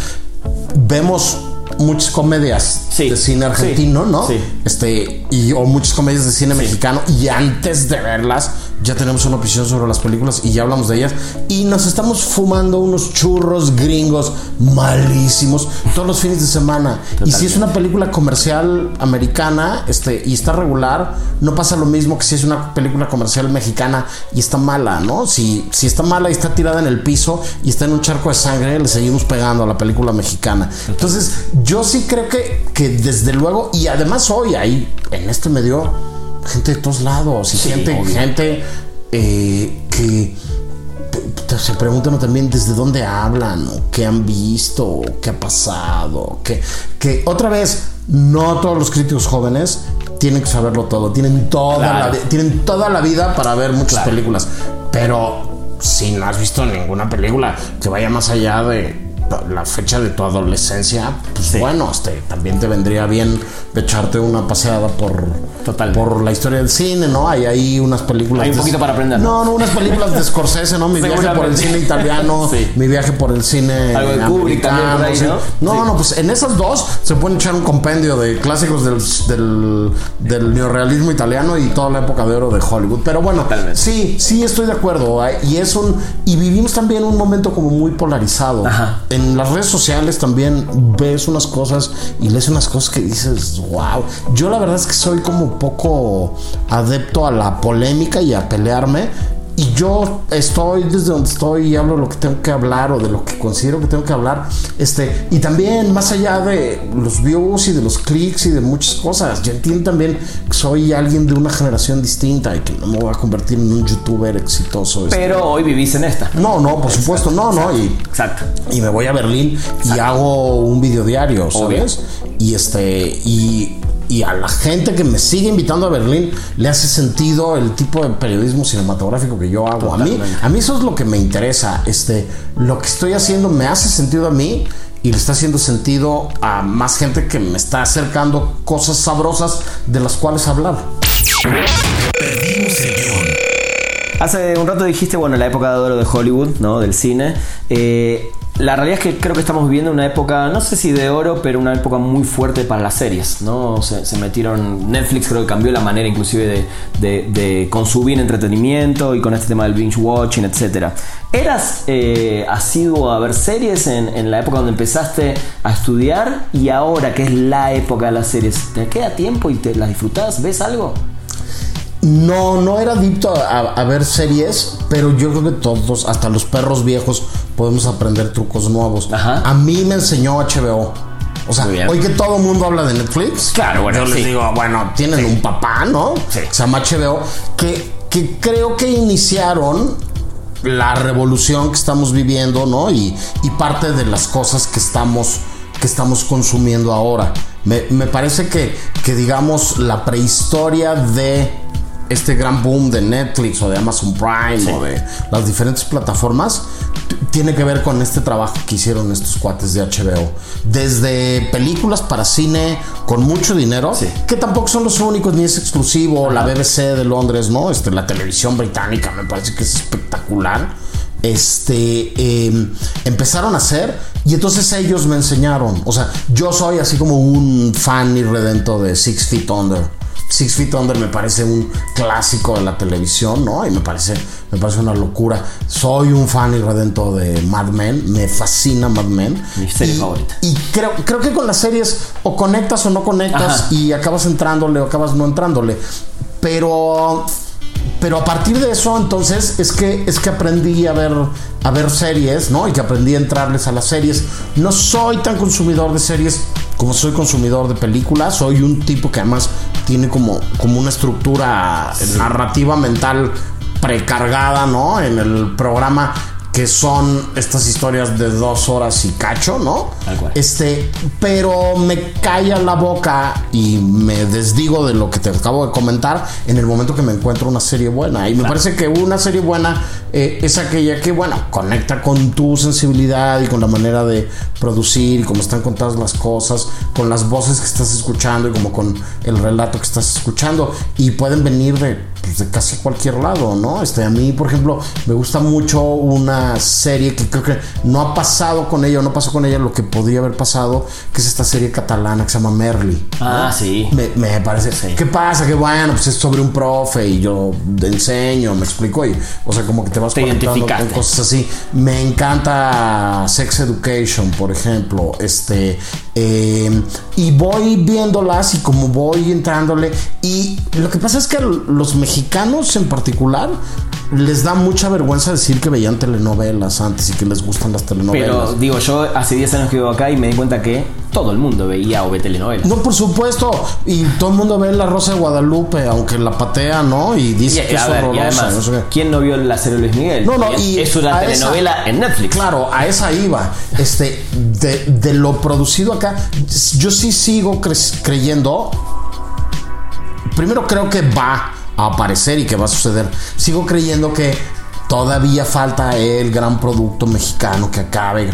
Speaker 2: vemos muchas comedias de cine argentino, ¿no? Sí. Este, y, o muchas comedias de cine mexicano, y antes de verlas, ya tenemos una opinión sobre las películas y ya hablamos de ellas. Y nos estamos fumando unos churros gringos malísimos todos los fines de semana. Y si es una película comercial americana este, y está regular, no pasa lo mismo que si es una película comercial mexicana y está mala, ¿no? Si, si está mala y está tirada en el piso y está en un charco de sangre, le seguimos pegando a la película mexicana. Entonces, yo sí creo que, que desde luego, y además hoy ahí en este medio gente de todos lados y gente, gente eh, que se preguntan también desde dónde hablan, qué han visto, qué ha pasado, que, que otra vez, no todos los críticos jóvenes tienen que saberlo todo, tienen toda, la, tienen toda la vida para ver muchas películas, pero si no has visto ninguna película que vaya más allá de la fecha de tu adolescencia, pues bueno, este, también te vendría bien echarte una paseada por, Total. por la historia del cine, ¿no? Hay ahí unas películas.
Speaker 1: Hay un poquito para aprender.
Speaker 2: No, no, unas películas de Scorsese, ¿no? Mi viaje por el cine italiano, mi viaje por el cine
Speaker 1: Algo de.
Speaker 2: ¿no? No, no, pues en esas dos se pueden echar un compendio de clásicos del, del, del neorealismo italiano y toda la época de oro de Hollywood. Pero bueno, sí, sí estoy de acuerdo. Y es un. Y vivimos también un momento como muy polarizado. Ajá en las redes sociales también ves unas cosas y lees unas cosas que dices, wow. Yo la verdad es que soy como poco adepto a la polémica y a pelearme y yo estoy desde donde estoy y hablo lo que tengo que hablar o de lo que considero que tengo que hablar. Este, y también más allá de los views y de los clics y de muchas cosas, yo entiendo también que soy alguien de una generación distinta y que no me voy a convertir en un youtuber exitoso.
Speaker 1: Este. Pero hoy vivís en esta.
Speaker 2: No, no, por supuesto, no, no. Y,
Speaker 1: exacto.
Speaker 2: Y me voy a Berlín y hago un video diario, ¿sabes? Y este, y y a la gente que me sigue invitando a Berlín le hace sentido el tipo de periodismo cinematográfico que yo hago. A mí, a mí eso es lo que me interesa. Este, lo que estoy haciendo me hace sentido a mí y le está haciendo sentido a más gente que me está acercando cosas sabrosas de las cuales hablar.
Speaker 1: Hace un rato dijiste, bueno, la época de oro de Hollywood, ¿no? Del cine. Eh, la realidad es que creo que estamos viviendo una época, no sé si de oro, pero una época muy fuerte para las series, ¿no? Se, metieron, Netflix creo que cambió la manera inclusive de, consumir entretenimiento y con este tema del binge watching, etc. ¿Eras eh, asiduo a ver series en, la época donde empezaste a estudiar y ahora que es la época de las series? ¿Te queda tiempo y te las disfrutas? ¿Ves algo?
Speaker 2: No, no era adicto a, ver series, pero yo creo que todos, hasta los perros viejos, podemos aprender trucos nuevos. A mí me enseñó HBO. O sea, hoy que todo el mundo habla de Netflix,
Speaker 1: Claro, bueno,
Speaker 2: yo les digo, bueno, tienen un papá, ¿no?
Speaker 1: Sí.
Speaker 2: Que se llama HBO, que, que creo que iniciaron la revolución que estamos viviendo, ¿no? Y, y parte de las cosas que estamos, que estamos consumiendo ahora. Me, me parece que, que, digamos, la prehistoria de este gran boom de Netflix o de Amazon Prime o de las diferentes plataformas tiene que ver con este trabajo que hicieron estos cuates de HBO. Desde películas para cine con mucho dinero,
Speaker 1: Sí.
Speaker 2: que tampoco son los únicos ni es exclusivo, la BBC de Londres, ¿no? Este, la televisión británica me parece que es espectacular. Este eh, empezaron a hacer y entonces ellos me enseñaron. O sea, yo soy así como un fan irredento de Six Feet Under. Six Feet Under me parece un clásico de la televisión, ¿no? Y me parece, me parece una locura. Soy un fan irredento de Mad Men, me fascina Mad Men.
Speaker 1: Mi serie
Speaker 2: Y-
Speaker 1: favorita.
Speaker 2: Y creo, creo que con las series o conectas o no conectas
Speaker 1: Ajá.
Speaker 2: y acabas entrándole o acabas no entrándole. Pero pero a partir de eso entonces es que es que aprendí a ver a ver series, ¿no? Y que aprendí a entrarles a las series. No soy tan consumidor de series como soy consumidor de películas, soy un tipo que además tiene como como una estructura narrativa mental precargada, ¿no? En el programa que son estas historias de dos horas y cacho, ¿no?
Speaker 1: Tal cual.
Speaker 2: Este, pero me calla la boca y me desdigo de lo que te acabo de comentar en el momento que me encuentro una serie buena. Y me parece que una serie buena eh, es aquella que, bueno, conecta con tu sensibilidad y con la manera de producir y cómo están contadas las cosas, con las voces que estás escuchando y como con el relato que estás escuchando. Y pueden venir de, pues, de casi cualquier lado, ¿no? Este, a mí, por ejemplo, me gusta mucho una serie que creo que no ha pasado con ella, no pasó con ella lo que podría haber pasado, que es esta serie catalana que se llama Merly.
Speaker 1: Ah, sí.
Speaker 2: Me, me parece. ¿Qué pasa? Que bueno, pues es sobre un profe y yo te enseño, me explico. Y, o sea, como que te vas
Speaker 1: Te
Speaker 2: conectando con cosas así. Me encanta Sex Education, por ejemplo. Este. Eh, y voy viéndolas y como voy entrándole. Y lo que pasa es que los mexicanos en particular les da mucha vergüenza decir que veían telenovelas antes y que les gustan las telenovelas.
Speaker 1: Pero digo, yo hace 10 años que vivo acá y me di cuenta que todo el mundo veía o ve telenovelas.
Speaker 2: No, por supuesto. Y todo el mundo ve la Rosa de Guadalupe, aunque la patea, ¿no? Y
Speaker 1: Y,
Speaker 2: dice que es
Speaker 1: ver, y
Speaker 2: horrorosa.
Speaker 1: además,
Speaker 2: no sé qué.
Speaker 1: ¿quién no vio la serie Luis Miguel?
Speaker 2: No, no, y
Speaker 1: es una
Speaker 2: esa-
Speaker 1: telenovela en Netflix.
Speaker 2: Claro, a esa iba. Este, de, de lo producido acá, yo sí sigo cre- creyendo. Primero creo que va a aparecer y que va a suceder. Sigo creyendo que todavía falta el gran producto mexicano que acabe.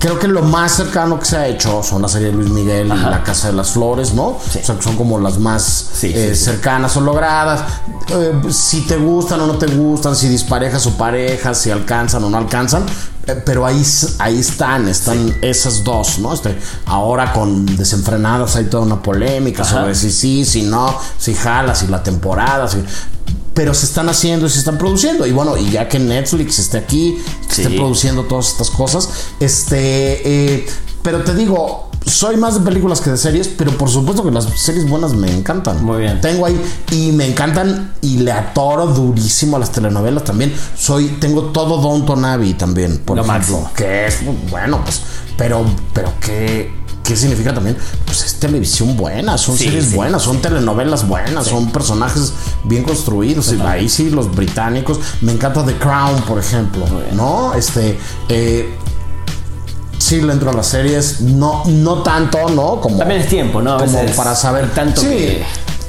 Speaker 2: Creo que lo más cercano que se ha hecho son la serie de Luis Miguel y La Casa de las Flores, ¿no?
Speaker 1: Sí.
Speaker 2: O sea, que son como las más
Speaker 1: Sí,
Speaker 2: eh,
Speaker 1: sí,
Speaker 2: cercanas o logradas. Eh, si te gustan o no te gustan, si disparejas o parejas, si alcanzan o no alcanzan. eh, pero ahí, ahí están, están esas dos, ¿no? Este, ahora con desenfrenadas hay toda una polémica
Speaker 1: Ajá.
Speaker 2: sobre si sí, si no, si jala, si la temporada, si- pero se están haciendo y se están produciendo. Y bueno, y ya que Netflix esté aquí, que
Speaker 1: Sí.
Speaker 2: esté produciendo todas estas cosas, este, eh, pero te digo, soy más de películas que de series, pero por supuesto que las series buenas me encantan.
Speaker 1: Muy bien.
Speaker 2: Tengo ahí y me encantan y le atoro durísimo a las telenovelas también. Soy tengo todo Downton Abbey también, por
Speaker 1: Lo
Speaker 2: ejemplo,
Speaker 1: máximo.
Speaker 2: que es bueno, pues, pero pero qué ¿Qué significa también? Pues es televisión buena, son
Speaker 1: Sí,
Speaker 2: series
Speaker 1: sí,
Speaker 2: buenas, son telenovelas buenas, son personajes bien construidos. Y ahí sí, los británicos. Me encanta The Crown, por ejemplo. ¿No? Este. eh, sí, le entro a las series. No, no tanto, ¿no? Como,
Speaker 1: También es tiempo, ¿no? A
Speaker 2: como
Speaker 1: veces
Speaker 2: para saber.
Speaker 1: tanto
Speaker 2: sí,
Speaker 1: que-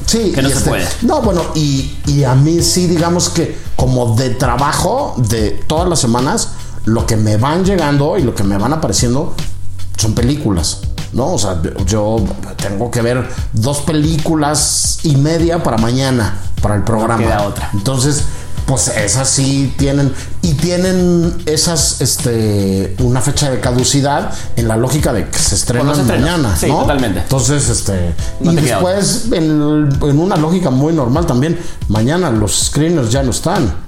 Speaker 2: sí,
Speaker 1: que no se puede.
Speaker 2: No, bueno, y, y a mí sí, digamos que como de trabajo de todas las semanas, lo que me van llegando y lo que me van apareciendo son películas. ¿No? O sea, yo tengo que ver dos películas y media para mañana, para el programa.
Speaker 1: queda otra.
Speaker 2: Entonces, pues esas sí tienen. Y tienen esas, este, una fecha de caducidad en la lógica de que se estrenan
Speaker 1: se
Speaker 2: mañana.
Speaker 1: Sí,
Speaker 2: ¿no?
Speaker 1: totalmente.
Speaker 2: Entonces, este.
Speaker 1: No
Speaker 2: y después, en, en una lógica muy normal también, mañana los screeners ya no están.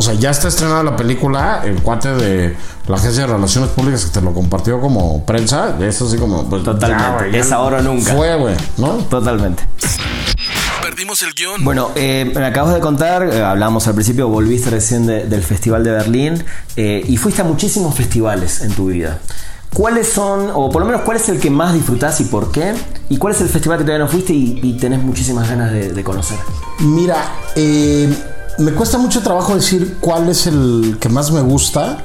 Speaker 2: O sea, ya está estrenada la película, el cuate de la Agencia de Relaciones Públicas que te lo compartió como prensa, es así como... Pues,
Speaker 1: Totalmente,
Speaker 2: ya, ya
Speaker 1: es ahora o nunca.
Speaker 2: Fue, güey, ¿no?
Speaker 1: Totalmente.
Speaker 3: Perdimos el guion.
Speaker 1: Bueno, eh, me acabas de contar, eh, hablamos al principio, volviste recién de- del Festival de Berlín eh, y fuiste a muchísimos festivales en tu vida. ¿Cuáles son, o por lo menos cuál es el que más disfrutás y por qué? ¿Y cuál es el festival que todavía no fuiste y, tenés muchísimas ganas de, conocer?
Speaker 2: Mira, eh, me cuesta mucho trabajo decir cuál es el que más me gusta,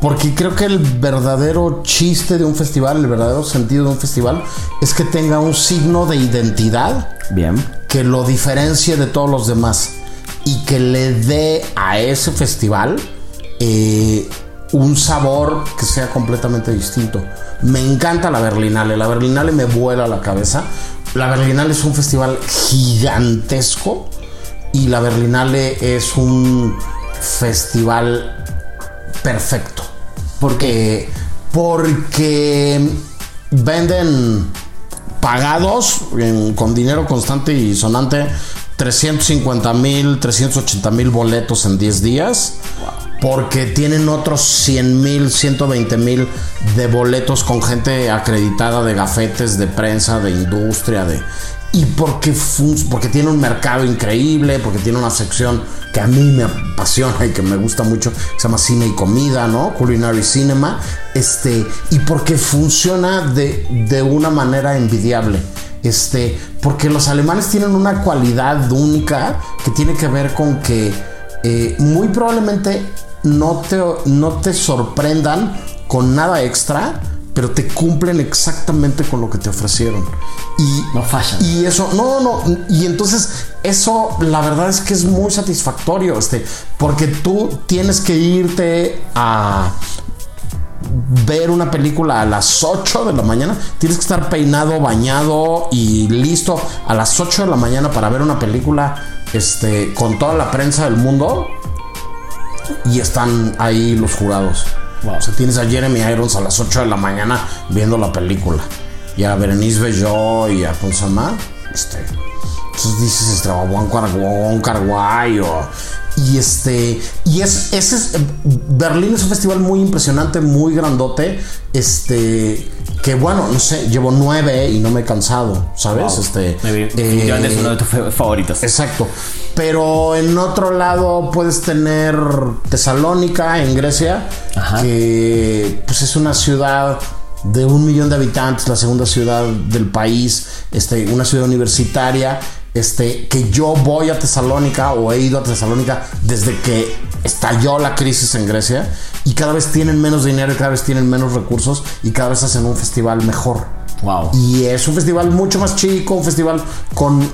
Speaker 2: porque creo que el verdadero chiste de un festival, el verdadero sentido de un festival, es que tenga un signo de identidad.
Speaker 1: Bien.
Speaker 2: Que lo diferencie de todos los demás y que le dé a ese festival eh, un sabor que sea completamente distinto. Me encanta la Berlinale, la Berlinale me vuela la cabeza. La Berlinale es un festival gigantesco y la Berlinale es un festival perfecto. Porque, porque venden pagados con dinero constante y sonante 350 mil, 380 mil boletos en 10 días porque tienen otros 100 mil, 120 mil de boletos con gente acreditada de gafetes, de prensa, de industria, de... Y porque, porque tiene un mercado increíble, porque tiene una sección que a mí me apasiona y que me gusta mucho, se llama cine y comida, ¿no? Culinary Cinema. Este, y porque funciona de, de una manera envidiable. Este, porque los alemanes tienen una cualidad única que tiene que ver con que eh, muy probablemente no te, no te sorprendan con nada extra, pero te cumplen exactamente con lo que te ofrecieron. Y,
Speaker 1: no fallan.
Speaker 2: Y eso, no, no, y entonces eso la verdad es que es muy satisfactorio, este, porque tú tienes que irte a ver una película a las 8 de la mañana, tienes que estar peinado, bañado y listo a las 8 de la mañana para ver una película este, con toda la prensa del mundo y están ahí los jurados. O sea, tienes a Jeremy Irons a las 8 de la mañana viendo la película. Y a Berenice Bello y a Ponsama. Este. Entonces dices, este, un Carguayo. Y este. Y es. Ese es. Berlín es un festival muy impresionante, muy grandote. Este. Que bueno, no sé, llevo nueve y no me he cansado, ¿sabes? Este.
Speaker 1: Eh, es uno de tus favoritos.
Speaker 2: Exacto. Pero en otro lado puedes tener Tesalónica en Grecia, que pues es una ciudad de un millón de habitantes, la segunda ciudad del país, este, una ciudad universitaria, este, que yo voy a Tesalónica o he ido a Tesalónica desde que estalló la crisis en Grecia y cada vez tienen menos dinero y cada vez tienen menos recursos y cada vez hacen un festival mejor.
Speaker 1: Wow.
Speaker 2: Y es un festival mucho más chico, un festival con,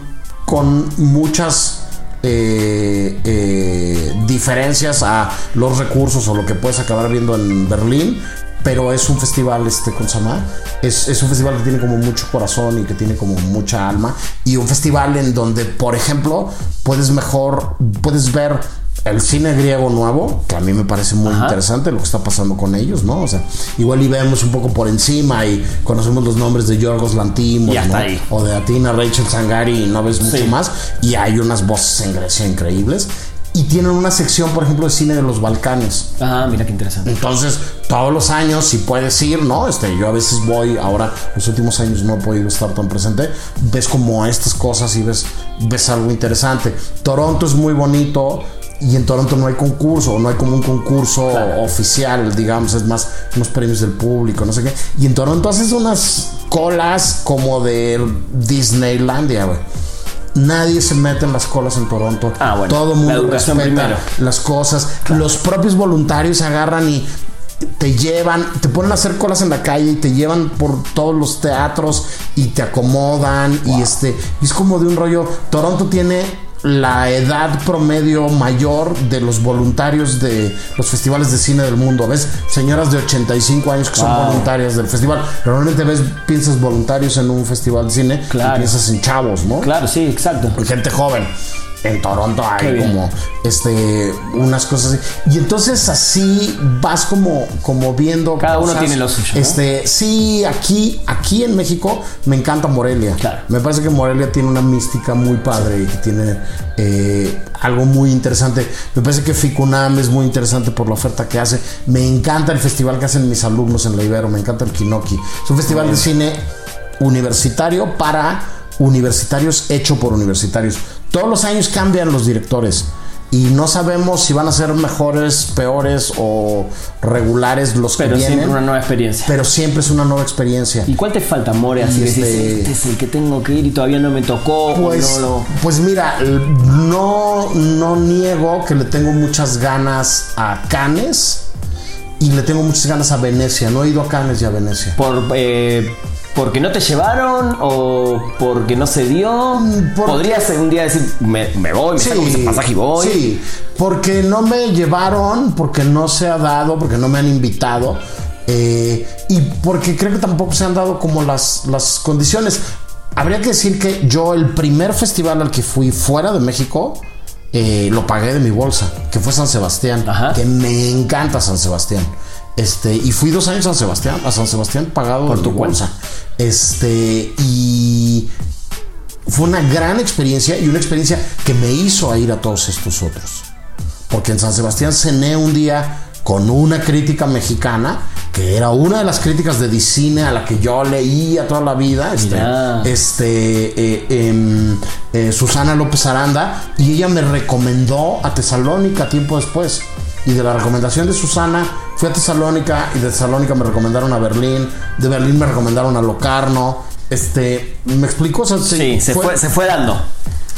Speaker 2: con muchas eh, eh, diferencias a los recursos o lo que puedes acabar viendo en Berlín. Pero es un festival, este, con Sama, es, es un festival que tiene como mucho corazón y que tiene como mucha alma. Y un festival en donde, por ejemplo, puedes mejor, puedes ver el cine griego nuevo, que a mí me parece muy interesante lo que está pasando con ellos, ¿no? O sea, igual y vemos un poco por encima y conocemos los nombres de Yorgos Lantimos, O de Atina Rachel Sangari y no ves mucho más. Y hay unas voces en Grecia increíbles y tienen una sección, por ejemplo, de cine de los Balcanes.
Speaker 1: Ah, mira qué interesante.
Speaker 2: Entonces, todos los años, si puedes ir, ¿no? Este, yo a veces voy, ahora, los últimos años no he podido estar tan presente, ves como estas cosas y ves, ves algo interesante. Toronto es muy bonito, y en Toronto no hay concurso, no hay como un concurso oficial, digamos, es más unos premios del público, no sé qué. Y en Toronto haces unas colas como de Disneylandia, güey. Nadie se mete en las colas en Toronto.
Speaker 1: Ah, bueno.
Speaker 2: Todo el mundo respeta las cosas. Los propios voluntarios se agarran y te llevan, te ponen a hacer colas en la calle y te llevan por todos los teatros y te acomodan y este, y es como de un rollo. Toronto tiene la edad promedio mayor de los voluntarios de los festivales de cine del mundo. ¿Ves? Señoras de 85 años que son voluntarias del festival. Normalmente ves, piensas voluntarios en un festival de cine
Speaker 1: claro.
Speaker 2: y piensas en chavos, ¿no?
Speaker 1: Claro, sí, exacto.
Speaker 2: Gente joven en Toronto hay como este unas cosas así. Y entonces así vas como, como viendo.
Speaker 1: Cada uno tiene lo suyo.
Speaker 2: Este, sí, aquí, aquí en México me encanta Morelia.
Speaker 1: Claro.
Speaker 2: Me parece que Morelia tiene una mística muy padre y que tiene eh, algo muy interesante. Me parece que Ficunam es muy interesante por la oferta que hace. Me encanta el festival que hacen mis alumnos en la Ibero. Me encanta el Kinoki. Es un festival de cine universitario para universitarios hecho por universitarios. Todos los años cambian los directores. y no sabemos si van a ser mejores, peores o regulares los
Speaker 1: pero
Speaker 2: que vienen.
Speaker 1: siempre una nueva experiencia.
Speaker 2: Pero siempre es una nueva experiencia.
Speaker 1: ¿Y cuál te falta, More? Así
Speaker 2: Y
Speaker 1: que
Speaker 2: este-
Speaker 1: dices, este es el que tengo que ir y todavía no me tocó. o
Speaker 2: Pues,
Speaker 1: no lo-
Speaker 2: pues mira, no, no niego que le tengo muchas ganas a Cannes y le tengo muchas ganas a Venecia. No he ido a Cannes y a Venecia.
Speaker 1: Por, eh, ¿Porque no te llevaron o porque no se dio?
Speaker 2: Mm, por-
Speaker 1: Podrías un día decir, me, me voy, me saco ese pasaje y voy.
Speaker 2: Sí, porque no me llevaron, porque no se ha dado, porque no me han invitado. eh, y porque creo que tampoco se han dado como las, las condiciones. Habría que decir que yo el primer festival al que fui fuera de México eh, lo pagué de mi bolsa, que fue San Sebastián,
Speaker 1: Ajá.
Speaker 2: que me encanta San Sebastián. Este, y fui dos años a San Sebastián, a San Sebastián pagado
Speaker 1: Por
Speaker 2: de
Speaker 1: tu
Speaker 2: bolsa. Este, y fue una gran experiencia y una experiencia que me hizo a ir a todos estos otros. Porque en San Sebastián cené un día con una crítica mexicana, que era una de las críticas de Dicine a la que yo leía toda la vida, este, este, eh, em, eh, Susana López Aranda, y ella me recomendó a Tesalónica tiempo después. Y de la recomendación de Susana fui a Tesalónica y de Tesalónica me recomendaron a Berlín, de Berlín me recomendaron a Locarno. Este, ¿me explico? O sea,
Speaker 1: Sí, se, fue, se fue dando.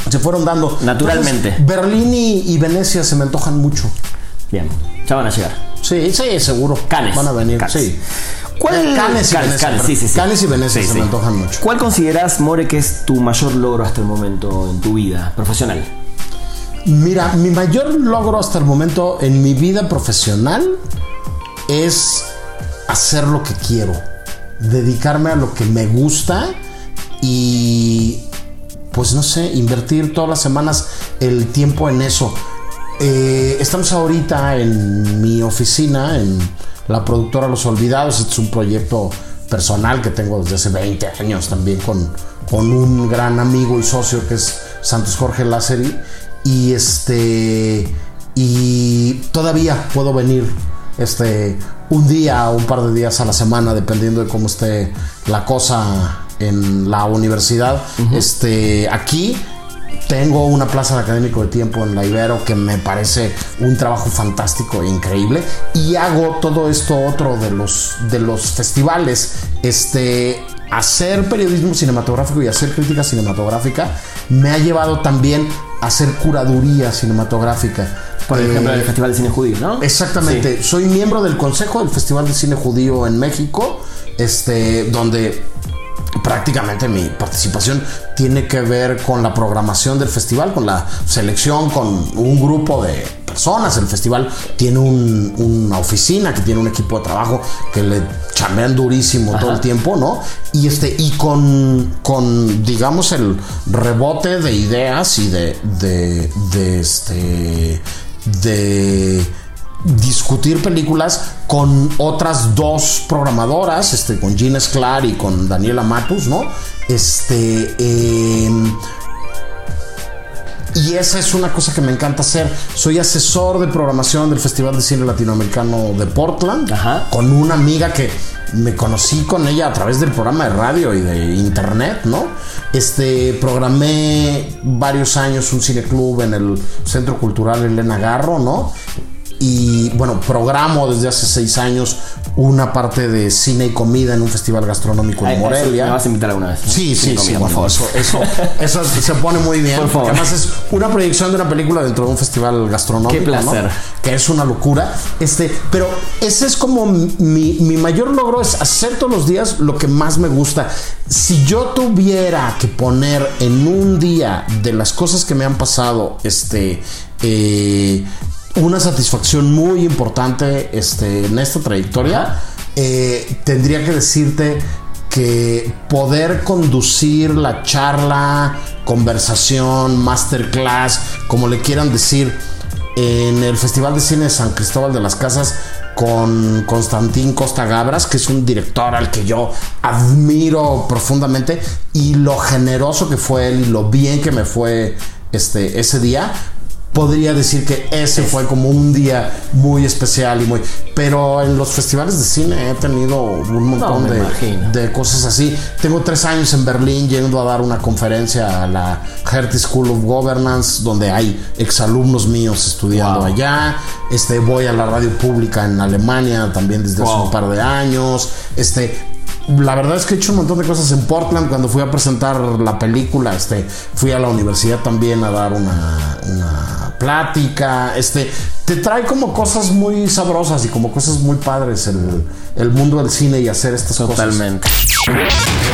Speaker 2: se fueron dando.
Speaker 1: Naturalmente.
Speaker 2: Entonces, Berlín y, y Venecia se me antojan mucho.
Speaker 1: Bien, ya van a llegar.
Speaker 2: Sí, sí, seguro.
Speaker 1: Canes.
Speaker 2: Van a venir,
Speaker 1: Canes.
Speaker 2: sí. Y
Speaker 1: Cannes,
Speaker 2: Venecia.
Speaker 1: Cannes, sí, sí, sí.
Speaker 2: Cannes y Venecia se me antojan mucho.
Speaker 1: ¿Cuál consideras, More, que es tu mayor logro hasta el momento en tu vida profesional?
Speaker 2: Mira, mi mayor logro hasta el momento en mi vida profesional es hacer lo que quiero, dedicarme a lo que me gusta y pues no sé, invertir todas las semanas el tiempo en eso. Eh, estamos ahorita en mi oficina, en la productora Los Olvidados. Este es un proyecto personal que tengo desde hace 20 años también con, con un gran amigo y socio que es Santos Jorge Lázari. Y este. Y todavía puedo venir este un día o un par de días a la semana, dependiendo de cómo esté la cosa en la universidad. Este aquí tengo una plaza de académico de tiempo en la Ibero que me parece un trabajo fantástico e increíble. Y hago todo esto otro de los, de los festivales. Este, hacer periodismo cinematográfico y hacer crítica cinematográfica me ha llevado también hacer curaduría cinematográfica.
Speaker 1: Por
Speaker 2: Eh,
Speaker 1: ejemplo, el Festival de Cine Judío, ¿no?
Speaker 2: Exactamente. Soy miembro del Consejo del Festival de Cine Judío en México, este, donde prácticamente mi participación tiene que ver con la programación del festival, con la selección, con un grupo de personas. El festival tiene un- una oficina que tiene un equipo de trabajo que le chambean durísimo todo el tiempo, ¿no? Y este, y con, con digamos, el rebote de ideas y de, de, de este, de discutir películas con otras dos programadoras, este, con Gina Sklar y con Daniela Matus, ¿no? Este, em, y esa es una cosa que me encanta hacer. Soy asesor de programación del Festival de Cine Latinoamericano de Portland,
Speaker 1: Ajá.
Speaker 2: con una amiga que me conocí con ella a través del programa de radio y de internet, ¿no? Este, programé varios años un cineclub en el Centro Cultural Elena Garro, ¿no? Y bueno, programo desde hace seis años una parte de cine y comida en un festival gastronómico
Speaker 1: Ay,
Speaker 2: en Morelia.
Speaker 1: Me vas a invitar alguna vez.
Speaker 2: Sí, sí, sí,
Speaker 1: comida, por favor.
Speaker 2: Eso, eso, eso se pone muy bien.
Speaker 1: Por favor.
Speaker 2: Además es una proyección de una película dentro de un festival gastronómico.
Speaker 1: Qué placer.
Speaker 2: ¿no? Que es una locura. Este, pero ese es como mi, mi mayor logro es hacer todos los días lo que más me gusta. Si yo tuviera que poner en un día de las cosas que me han pasado, este, eh, una satisfacción muy importante este, en esta trayectoria, eh, tendría que decirte que poder conducir la charla, conversación, masterclass, como le quieran decir, en el Festival de Cine de San Cristóbal de las Casas con Constantín Costa Gabras, que es un director al que yo admiro profundamente, y lo generoso que fue él y lo bien que me fue este, ese día, podría decir que ese fue como un día muy especial y muy. Pero en los festivales de cine he tenido un montón de, cosas así. Tengo tres años en Berlín yendo a dar una conferencia a la Hertie School of Governance, donde hay exalumnos míos estudiando
Speaker 1: Wow.
Speaker 2: allá. Este, voy a la radio pública en Alemania también desde hace un par de años. Este, la verdad es que he hecho un montón de cosas en Portland. Cuando fui a presentar la película, este, fui a la universidad también a dar una, una plática. Este, te trae como cosas muy sabrosas y como cosas muy padres el, el mundo del cine y hacer estas cosas.
Speaker 1: Totalmente.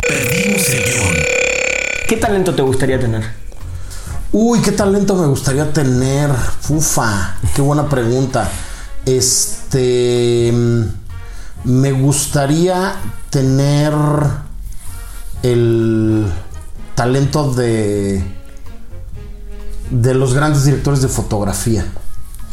Speaker 3: Perdimos el guion.
Speaker 1: ¿Qué talento te gustaría tener?
Speaker 2: Uy, qué talento me gustaría tener. Ufa, qué buena pregunta. Este. Me gustaría tener el talento de. de los grandes directores de fotografía.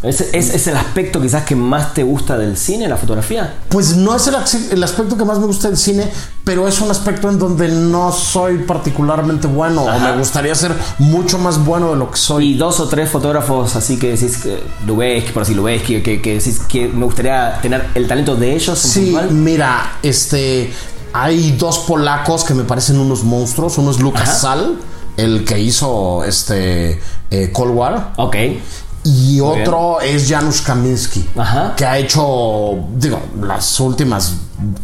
Speaker 1: ¿Es, es, es el aspecto quizás que más te gusta del cine, la fotografía?
Speaker 2: Pues no es el, el aspecto que más me gusta del cine, pero es un aspecto en donde no soy particularmente bueno
Speaker 1: Ajá.
Speaker 2: o me gustaría ser mucho más bueno de lo que soy.
Speaker 1: Y dos o tres fotógrafos así que decís, que Lubeski, por así Lubeski, que, que decís que me gustaría tener el talento de ellos
Speaker 2: Sí, mira, este. Hay dos polacos que me parecen unos monstruos. Uno es Lucas
Speaker 1: Ajá.
Speaker 2: Sal, el que hizo este eh, Cold War.
Speaker 1: Ok.
Speaker 2: Y otro es Janusz Kaminski,
Speaker 1: Ajá.
Speaker 2: que ha hecho, digo, las últimas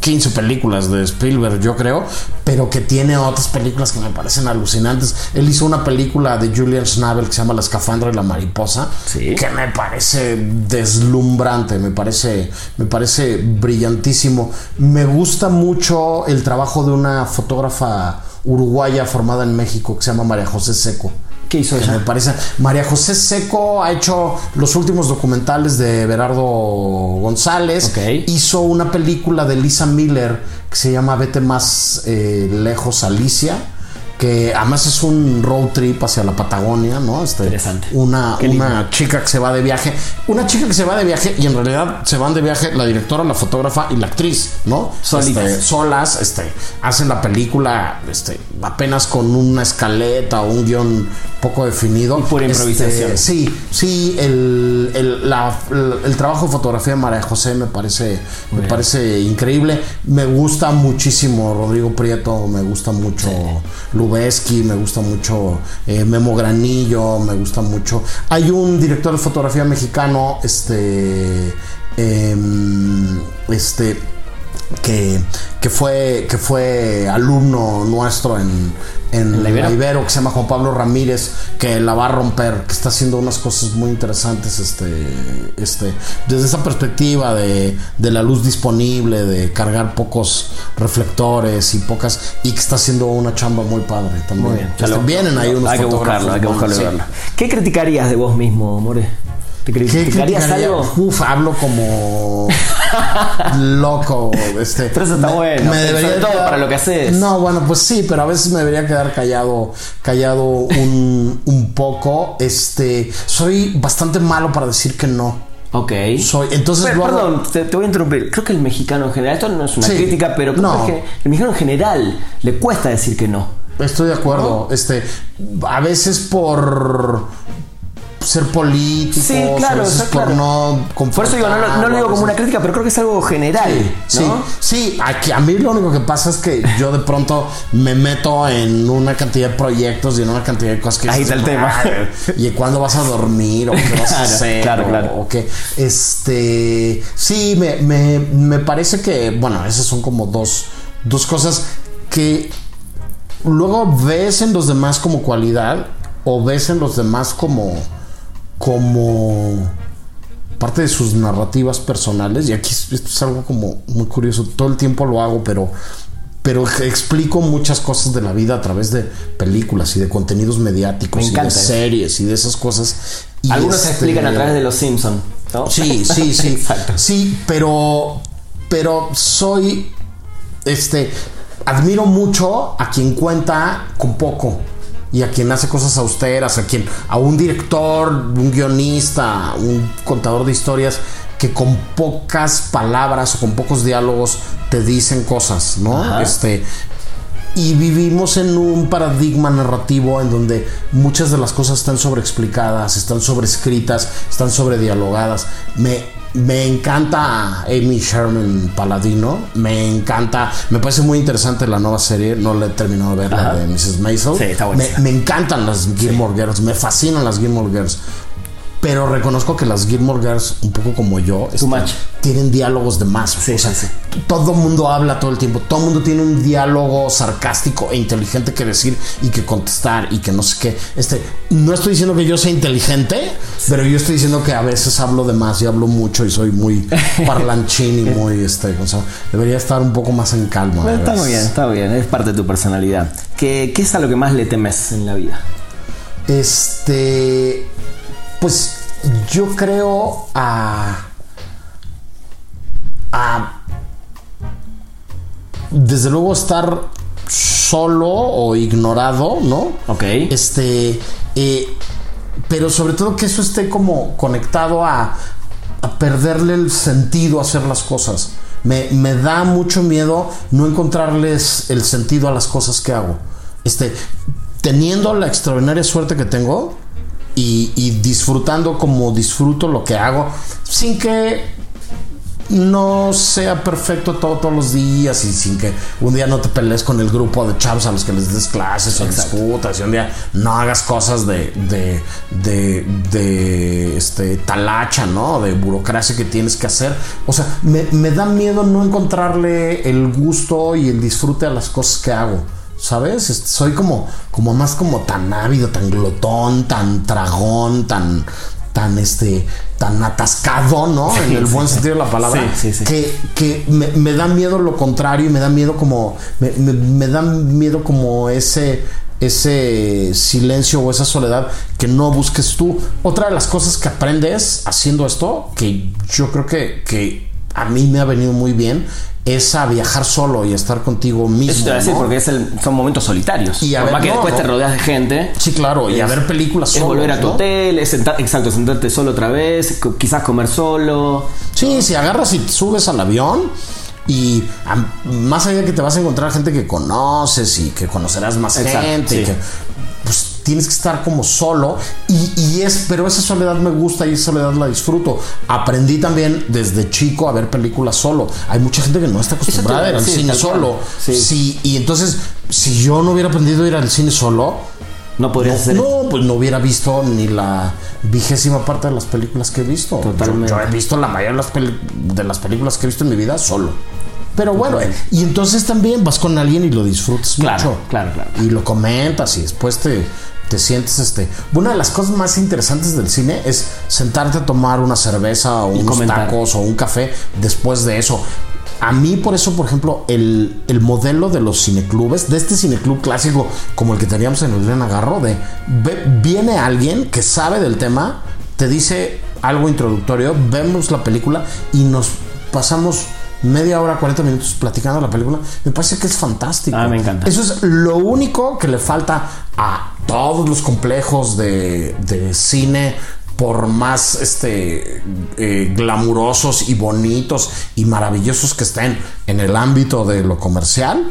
Speaker 2: 15 películas de Spielberg, yo creo, pero que tiene otras películas que me parecen alucinantes. Él hizo una película de Julian Schnabel que se llama La escafandra y la mariposa,
Speaker 1: Sí.
Speaker 2: que me parece deslumbrante, me parece, me parece brillantísimo. Me gusta mucho el trabajo de una fotógrafa uruguaya formada en México que se llama María José Seco.
Speaker 1: ¿Qué hizo
Speaker 2: Que
Speaker 1: ella?
Speaker 2: me parece. María José Seco ha hecho los últimos documentales de Berardo González.
Speaker 1: Ok.
Speaker 2: Hizo una película de Lisa Miller que se llama Vete más eh, lejos, Alicia. Que además es un road trip hacia la Patagonia, ¿no? Este,
Speaker 1: Interesante.
Speaker 2: Una, una chica que se va de viaje. Una chica que se va de viaje y en realidad se van de viaje la directora, la fotógrafa y la actriz, ¿no?
Speaker 1: Solitas.
Speaker 2: Este, solas, este, hacen la película, este, apenas con una escaleta o un guion poco definido.
Speaker 1: Y pura
Speaker 2: Este,
Speaker 1: improvisación.
Speaker 2: sí, sí, el, el, la- el- el trabajo de fotografía de María José me parece, me parece increíble. Me gusta muchísimo Rodrigo Prieto, me gusta mucho Lubeski, me gusta mucho eh, Memo Granillo, me gusta mucho. Hay un director de fotografía mexicano, este, em, este que, que fue que fue alumno nuestro en, en
Speaker 1: la Ibero?
Speaker 2: que se llama Juan Pablo Ramírez, que la va a romper, que está haciendo unas cosas muy interesantes este, este, desde esa perspectiva de, de la luz disponible, de cargar pocos reflectores y pocas, y que está haciendo una chamba muy padre también.
Speaker 1: Muy bien.
Speaker 2: Este, vienen ahí unos
Speaker 1: Hay que buscarlo, hay que buscarlo
Speaker 2: sí.
Speaker 1: ¿Qué criticarías de vos mismo, More? ¿Te
Speaker 2: ¿Qué
Speaker 1: criticarías
Speaker 2: criticaría?
Speaker 1: algo?
Speaker 2: Uf, hablo como loco. Este,
Speaker 1: Pero eso está bueno, sobre todo
Speaker 2: quedar-
Speaker 1: para lo que haces.
Speaker 2: No, bueno, pues sí, pero a veces me debería quedar callado, callado un, un poco. Este, soy bastante malo para decir que no.
Speaker 1: Ok.
Speaker 2: Soy, entonces
Speaker 1: Pero,
Speaker 2: lo hago-
Speaker 1: perdón, te, te voy a interrumpir. Creo que el mexicano en general, esto no es una
Speaker 2: Sí.
Speaker 1: crítica, pero creo
Speaker 2: No.
Speaker 1: que el mexicano en general le cuesta decir que no.
Speaker 2: Estoy de acuerdo. Este, a veces por ser político,
Speaker 1: Sí, claro,
Speaker 2: a veces por
Speaker 1: claro.
Speaker 2: no
Speaker 1: Por eso digo, no, lo- no lo digo como una crítica, pero creo que es algo general.
Speaker 2: Sí,
Speaker 1: ¿no?
Speaker 2: sí, aquí a mí lo único que pasa es que yo de pronto me meto en una cantidad de proyectos y en una cantidad de cosas que
Speaker 1: Ahí está el tema.
Speaker 2: "Madre, ¿Y cuándo vas a dormir? ¿O qué vas a hacer?
Speaker 1: claro,
Speaker 2: o,
Speaker 1: claro.
Speaker 2: o qué? Este, sí, me, me, me parece que, bueno, esas son como dos, dos cosas que luego ves en los demás como cualidad o ves en los demás como como parte de sus narrativas personales y aquí es- esto es algo como muy curioso todo el tiempo lo hago pero pero explico muchas cosas de la vida a través de películas y de contenidos mediáticos
Speaker 1: Me
Speaker 2: y de series y de esas cosas y
Speaker 1: Algunos se
Speaker 2: este,
Speaker 1: explican a través de los Simpsons. ¿no?
Speaker 2: Sí, sí, sí.
Speaker 1: Exacto.
Speaker 2: Sí, pero. Pero soy. Este. Admiro mucho a quien cuenta con poco. Y a quien hace cosas austeras, a quien. A un director, un guionista, un contador de historias que con pocas palabras o con pocos diálogos te dicen cosas, ¿no?
Speaker 1: Ajá.
Speaker 2: Este. y vivimos en un paradigma narrativo en donde muchas de las cosas están sobreexplicadas, están sobrescritas, están sobredialogadas. Me, me encanta Amy Sherman Paladino, me encanta, me parece muy interesante la nueva serie, no la he terminado de ver, la de Mrs. Maisel.
Speaker 1: Sí, está
Speaker 2: me, me encantan las Gilmore Girls, me fascinan las Gilmore Girls. Pero reconozco que las Gilmore Girls, un poco como yo, este, tienen diálogos de más.
Speaker 1: Sí,
Speaker 2: o sea,
Speaker 1: sí,
Speaker 2: todo mundo habla todo el tiempo. Todo el mundo tiene un diálogo sarcástico e inteligente que decir y que contestar y que no sé qué. Este, no estoy diciendo que yo sea inteligente, pero yo estoy diciendo que a veces hablo de más y hablo mucho y soy muy parlanchín y muy este. o sea, debería estar un poco más en calma.
Speaker 1: Bueno, está muy bien, está bien, es parte de tu personalidad. ¿Qué, qué es a lo que más le temes en la vida?
Speaker 2: Este, pues yo creo a, a, desde luego estar solo o ignorado, ¿no?
Speaker 1: Ok.
Speaker 2: Este, eh, pero sobre todo que eso esté como conectado a, a perderle el sentido a hacer las cosas. Me, me da mucho miedo no encontrarles el sentido a las cosas que hago. Este, teniendo la extraordinaria suerte que tengo y, y disfrutando como disfruto lo que hago, sin que no sea perfecto todo, todos los días y sin que un día no te pelees con el grupo de chavos a los que les des clases o disputas y un día no hagas cosas de, de, de, de, este, talacha, ¿no? De burocracia que tienes que hacer. O sea, me, me da miedo no encontrarle el gusto y el disfrute a las cosas que hago. ¿Sabes? Soy como, como más como tan ávido, tan glotón, tan tragón, tan, tan este, tan atascado, ¿no? en el
Speaker 1: sí,
Speaker 2: buen
Speaker 1: sí.
Speaker 2: sentido de la palabra.
Speaker 1: Sí, sí, sí.
Speaker 2: Que, que me, me da miedo lo contrario y me da miedo como, me, me- me da miedo como ese, ese silencio o esa soledad que no busques tú. Otra de las cosas que aprendes haciendo esto, que yo creo que, que a mí me ha venido muy bien, es a viajar solo y estar contigo mismo.
Speaker 1: Eso te voy a decir
Speaker 2: ¿no?
Speaker 1: porque es el- son momentos solitarios.
Speaker 2: Y a ver,
Speaker 1: más que
Speaker 2: no,
Speaker 1: después
Speaker 2: no.
Speaker 1: te rodeas de gente.
Speaker 2: Sí, claro, y a
Speaker 1: Es-
Speaker 2: ver películas
Speaker 1: Es
Speaker 2: solo.
Speaker 1: volver a tu hotel, es sentar, exacto, sentarte solo otra vez, quizás comer solo.
Speaker 2: Sí, si agarras y subes al avión y más allá de que te vas a encontrar gente que conoces y que conocerás más
Speaker 1: Exacto,
Speaker 2: gente,
Speaker 1: sí.
Speaker 2: y que pues tienes que estar como solo y, y es, pero esa soledad me gusta y esa soledad la disfruto. Aprendí también desde chico a ver películas solo. Hay mucha gente que no está acostumbrada a ir al
Speaker 1: sí,
Speaker 2: cine solo.
Speaker 1: Sí.
Speaker 2: Sí, y entonces si yo no hubiera aprendido a ir al cine solo,
Speaker 1: No podrías hacer
Speaker 2: no, pues no hubiera visto ni la vigésima parte de las películas que he visto.
Speaker 1: Totalmente.
Speaker 2: Yo, yo he visto la mayoría de las, peli- de las películas que he visto en mi vida solo. Pero bueno, eh, y entonces también vas con alguien y lo disfrutas
Speaker 1: Claro,
Speaker 2: mucho.
Speaker 1: claro, claro.
Speaker 2: Y lo comentas y después te, te sientes este. Una de las cosas más interesantes del cine es sentarte a tomar una cerveza o unos
Speaker 1: comentar.
Speaker 2: tacos o un café después de eso. A mí, por eso, por ejemplo, el, el modelo de los cineclubes, de este cineclub clásico como el que teníamos en el Gran Agarro, de ve- viene alguien que sabe del tema, te dice algo introductorio, vemos la película y nos pasamos media hora, 40 minutos platicando la película. Me parece que es fantástico.
Speaker 1: Ah, me encanta.
Speaker 2: Eso es lo único que le falta a todos los complejos de, de cine, por más este, eh, glamurosos y bonitos y maravillosos que estén en el ámbito de lo comercial.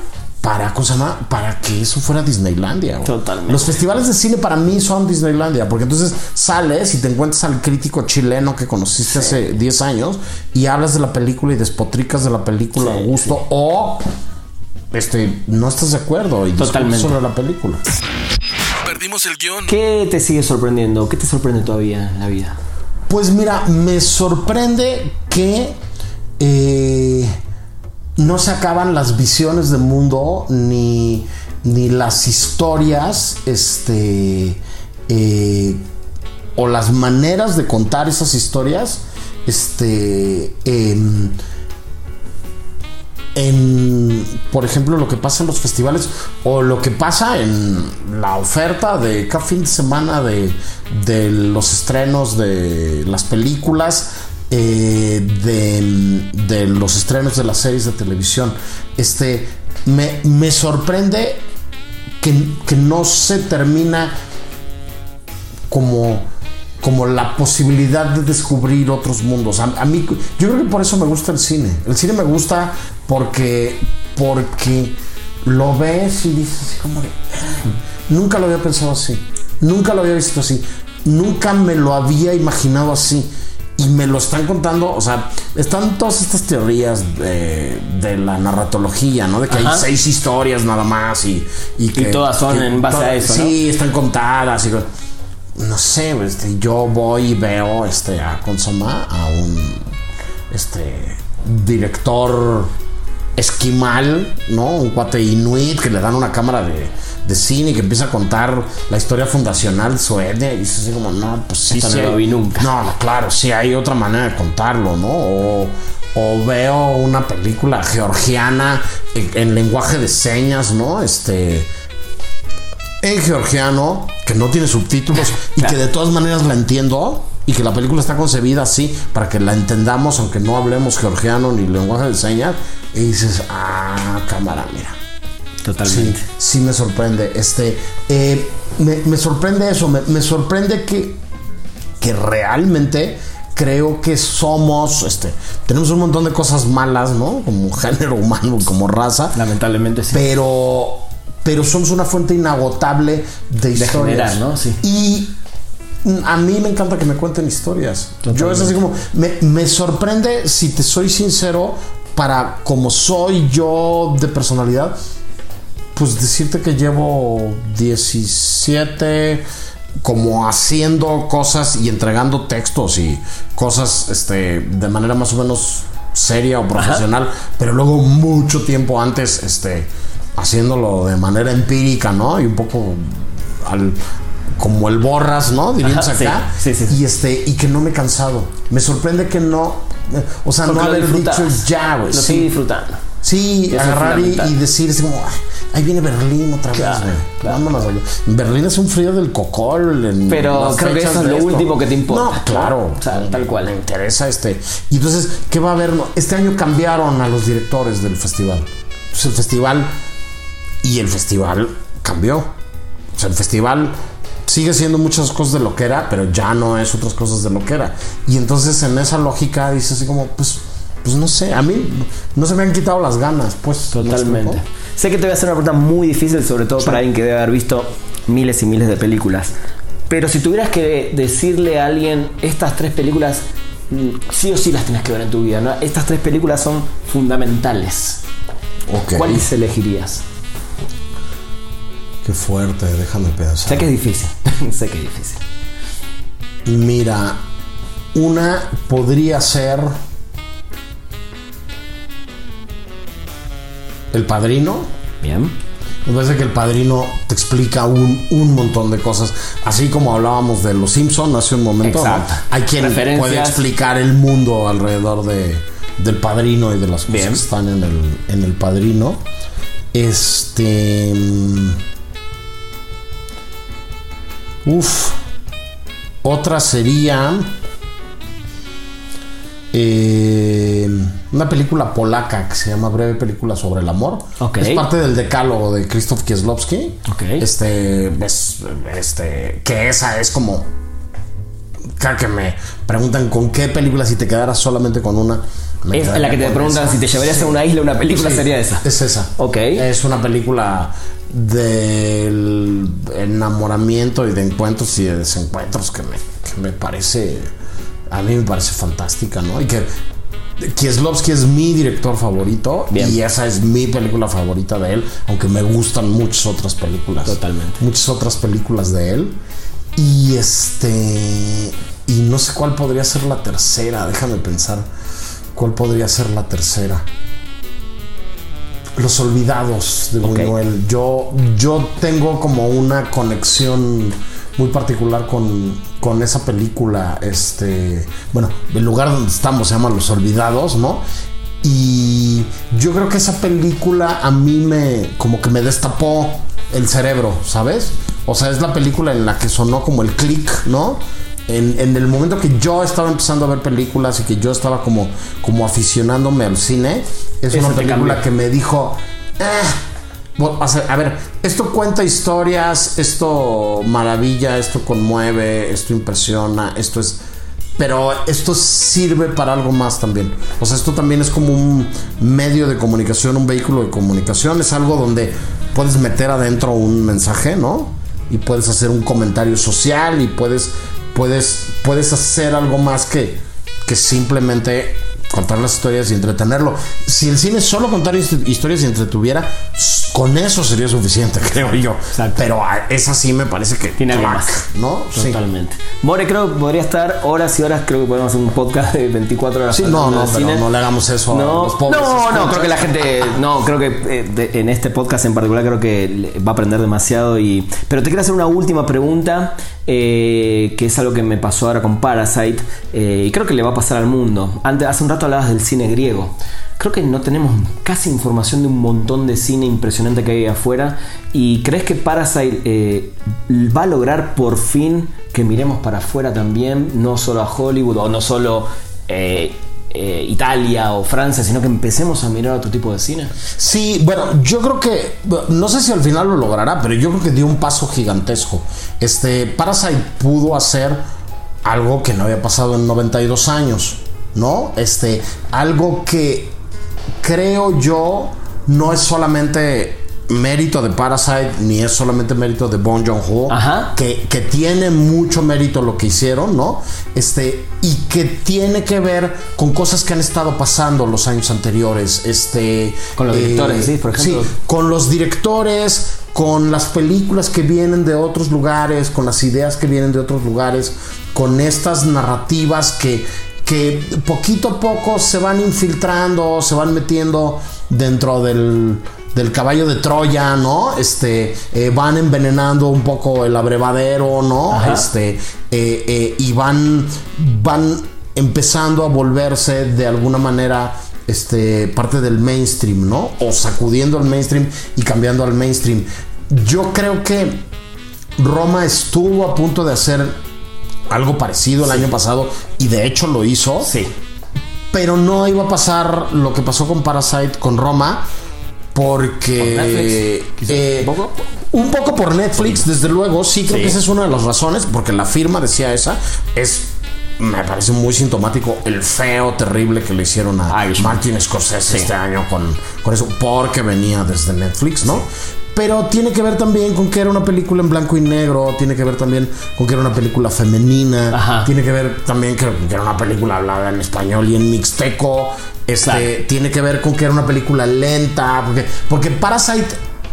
Speaker 2: Para, ¿cómo se llama? para que eso fuera Disneylandia. güey.
Speaker 1: Totalmente.
Speaker 2: Los festivales de cine para mí son Disneylandia, porque entonces sales y te encuentras al crítico chileno que conociste hace 10 años y hablas de la película y despotricas de la película a gusto o este no estás de acuerdo y
Speaker 1: Totalmente.
Speaker 2: sobre la película.
Speaker 3: Perdimos el guion.
Speaker 1: ¿Qué te sigue sorprendiendo? ¿Qué te sorprende todavía en la vida?
Speaker 2: Pues mira, me sorprende que eh, no se acaban las visiones del mundo ni, ni las historias, este, eh, o las maneras de contar esas historias, este, en, por ejemplo, lo que pasa en los festivales o lo que pasa en la oferta de cada fin de semana de, de los estrenos de las películas, eh, de, de los estrenos de las series de televisión. Este, me, me sorprende que, que no se termina como, como la posibilidad de descubrir otros mundos. A, a mí, yo creo que por eso me gusta el cine. El cine me gusta porque, porque lo ves y dices así como de, "Ay, nunca lo había pensado así, nunca lo había visto así, nunca me lo había imaginado así. Y me lo están contando, o sea, están todas estas teorías de, de la narratología, ¿no? De que
Speaker 1: Ajá.
Speaker 2: hay seis historias nada más y, y que...
Speaker 1: todas son
Speaker 2: que
Speaker 1: en base a eso, ¿no?
Speaker 2: Sí, están contadas y... No sé, este, yo voy y veo este, a Consoma, a un este, director esquimal, ¿no? Un cuate inuit que le dan una cámara de, de cine y que empieza a contar la historia fundacional de y dices así como, no, pues sí,
Speaker 1: Esto no
Speaker 2: sí
Speaker 1: lo vi nunca.
Speaker 2: No, no, claro, sí hay otra manera de contarlo, ¿no? O, o veo una película georgiana en, en lenguaje de señas, ¿no? Este en georgiano, que no tiene subtítulos y que de todas maneras la entiendo y que la película está concebida así para que la entendamos aunque no hablemos georgiano ni lenguaje de señas y dices, ah, cámara, mira.
Speaker 1: Totalmente.
Speaker 2: sí me sorprende. Este, eh, me, me sorprende eso, me, me sorprende que, que realmente creo que somos, este, tenemos un montón de cosas malas, ¿no? Como género humano, como raza,
Speaker 1: Lamentablemente sí.
Speaker 2: pero, pero somos una fuente inagotable de historias.
Speaker 1: generar, ¿no? Sí.
Speaker 2: Y a mí me encanta que me cuenten historias. Yo es así como, me, me sorprende, si te soy sincero, para como soy yo de personalidad, pues decirte que llevo 17 como haciendo cosas y entregando textos y cosas este de manera más o menos seria o profesional, pero luego mucho tiempo antes este haciéndolo de manera empírica, ¿no? Y un poco al como el borras, ¿no? Diríamos
Speaker 1: Ajá,
Speaker 2: acá.
Speaker 1: sí, sí, sí.
Speaker 2: Y este y que no me he cansado. Me sorprende que no o sea,
Speaker 1: Porque
Speaker 2: no haber dicho ya, güey.
Speaker 1: Lo
Speaker 2: sí.
Speaker 1: sigue disfrutando.
Speaker 2: Sí,
Speaker 1: eso
Speaker 2: agarrar y, y decir, así como, "Ay, ahí viene Berlín otra
Speaker 1: Claro,
Speaker 2: vez, güey.
Speaker 1: claro.
Speaker 2: Vámonos, güey. Berlín es un frío del cocol. en
Speaker 1: Pero creo que eso es lo
Speaker 2: esto.
Speaker 1: último que te importa,
Speaker 2: No, claro.
Speaker 1: O sea, tal cual.
Speaker 2: Me interesa este. Y entonces, ¿qué va a haber? Este año cambiaron a los directores del festival. Pues el festival. Y el festival cambió. O sea, el festival sigue siendo muchas cosas de lo que era, pero ya no es otras cosas de lo que era. Y entonces en esa lógica dices así como, pues, pues no sé, a mí no se me han quitado las ganas, pues. ¿me
Speaker 1: Totalmente. Sé que te voy a hacer una pregunta muy difícil, sobre todo para alguien que debe haber visto miles y miles de películas. Pero si tuvieras que decirle a alguien estas tres películas, mm, sí o sí las tienes que ver en tu vida, ¿no? Estas tres películas son fundamentales.
Speaker 2: Ok.
Speaker 1: ¿Cuáles elegirías?
Speaker 2: Qué fuerte, déjame pensar.
Speaker 1: Sé que es difícil. sé que es difícil.
Speaker 2: Mira, una podría ser El Padrino.
Speaker 1: Bien.
Speaker 2: Me parece que El Padrino te explica un, un montón de cosas. Así como hablábamos de Los Simpson hace un momento. ¿no?
Speaker 1: Exacto.
Speaker 2: Hay quien puede explicar el mundo alrededor de, del Padrino y de las cosas
Speaker 1: Bien.
Speaker 2: que están en el, en el Padrino. Este... Uf. Otra sería. eh, una película polaca que se llama Breve Película sobre el Amor.
Speaker 1: Ok.
Speaker 2: Es parte del decálogo de Krzysztof Kieslowski.
Speaker 1: Ok.
Speaker 2: Este, es- este, que esa es como. Cada que me preguntan con qué película si te quedaras solamente con una.
Speaker 1: Es la que te preguntan
Speaker 2: esa.
Speaker 1: si te llevarías a una isla una película,
Speaker 2: Sí,
Speaker 1: sería esa.
Speaker 2: Es esa.
Speaker 1: Ok.
Speaker 2: Es una película del enamoramiento y de encuentros y de desencuentros que me, que me parece. A mí me parece fantástica, ¿no? Y que Kieslowski es mi director favorito
Speaker 1: Bien.
Speaker 2: y esa es mi película favorita de él, aunque me gustan muchas otras películas.
Speaker 1: Totalmente.
Speaker 2: Muchas otras películas de él. Y este. Y no sé cuál podría ser la tercera, déjame pensar. ¿Cuál podría ser la tercera? Los Olvidados de
Speaker 1: Ok.
Speaker 2: Buñuel. Yo, yo tengo como una conexión muy particular con, con esa película. Este, bueno, el lugar donde estamos se llama Los Olvidados, ¿no? Y yo creo que esa película a mí me, como que me destapó el cerebro, ¿sabes? O sea, es la película en la que sonó como el click, ¿no? En, en el momento que yo estaba empezando a ver películas y que yo estaba como, como aficionándome al cine, es
Speaker 1: Eso
Speaker 2: una película que me dijo, "Ah, bueno, o sea, a ver, esto cuenta historias, esto maravilla, esto conmueve, esto impresiona, esto es... pero esto sirve para algo más también. O sea, esto también es como un medio de comunicación, un vehículo de comunicación. Es algo donde puedes meter adentro un mensaje, ¿no? Y puedes hacer un comentario social y puedes, puedes, puedes hacer algo más que, que simplemente contar las historias y entretenerlo. Si el cine solo contar historias y entretuviera, con eso sería suficiente, creo yo. Pero esa sí me parece que
Speaker 1: tiene algo más,
Speaker 2: ¿no?
Speaker 1: Totalmente. More creo que podría estar horas y horas, creo que podemos hacer un podcast de 24 horas.
Speaker 2: Sí, no, no, pero no le hagamos eso
Speaker 1: no,
Speaker 2: a los pobres.
Speaker 1: No, no, creo que la gente, no, creo que eh, en este podcast en particular creo que va a aprender demasiado y pero te quiero hacer una última pregunta eh, que es algo que me pasó ahora con Parasite eh, y creo que le va a pasar al mundo. Antes, hace un rato hablabas del cine griego. Creo que no tenemos casi información de un montón de cine impresionante que hay afuera. ¿Y crees que Parasite eh, va a lograr por fin que miremos para afuera también? No solo a Hollywood o no solo eh, eh, Italia o Francia, sino que empecemos a mirar otro tipo de cine.
Speaker 2: Sí, bueno, yo creo que, no sé si al final lo logrará, pero yo creo que dio un paso gigantesco. Este, Parasite pudo hacer algo que no había pasado en 92 años, ¿no? Este, algo que creo yo no es solamente mérito de Parasite ni es solamente mérito de Bon Joon-ho que, que, tiene mucho mérito lo que hicieron no este y que tiene que ver con cosas que han estado pasando los años anteriores este
Speaker 1: con los directores sí por ejemplo. sí,
Speaker 2: con los directores con las películas que vienen de otros lugares con las ideas que vienen de otros lugares con estas narrativas que que poquito a poco se van infiltrando, se van metiendo dentro del, del caballo de Troya, ¿no? Este, eh, van envenenando un poco el abrevadero, ¿no? Este, eh, eh, y van, van empezando a volverse de alguna manera este, parte del mainstream, ¿no? O sacudiendo al mainstream y cambiando al mainstream. Yo creo que Roma estuvo a punto de hacer algo parecido el año pasado y de hecho lo hizo.
Speaker 1: Sí.
Speaker 2: Pero no iba a pasar lo que pasó con Parasite con Roma porque
Speaker 1: eh, ¿Un, poco?
Speaker 2: un poco por Netflix, desde luego, sí creo que esa es una de las razones, porque la firma decía esa, es me parece muy sintomático el feo terrible que le hicieron a Martin Scorsese este año con, con eso, porque venía desde Netflix, ¿no? Pero tiene que ver también con que era una película en blanco y negro, tiene que ver también con que era una película femenina, tiene que ver también que, que era una película hablada en español y en mixteco, este, tiene que ver con que era una película lenta, porque, porque Parasite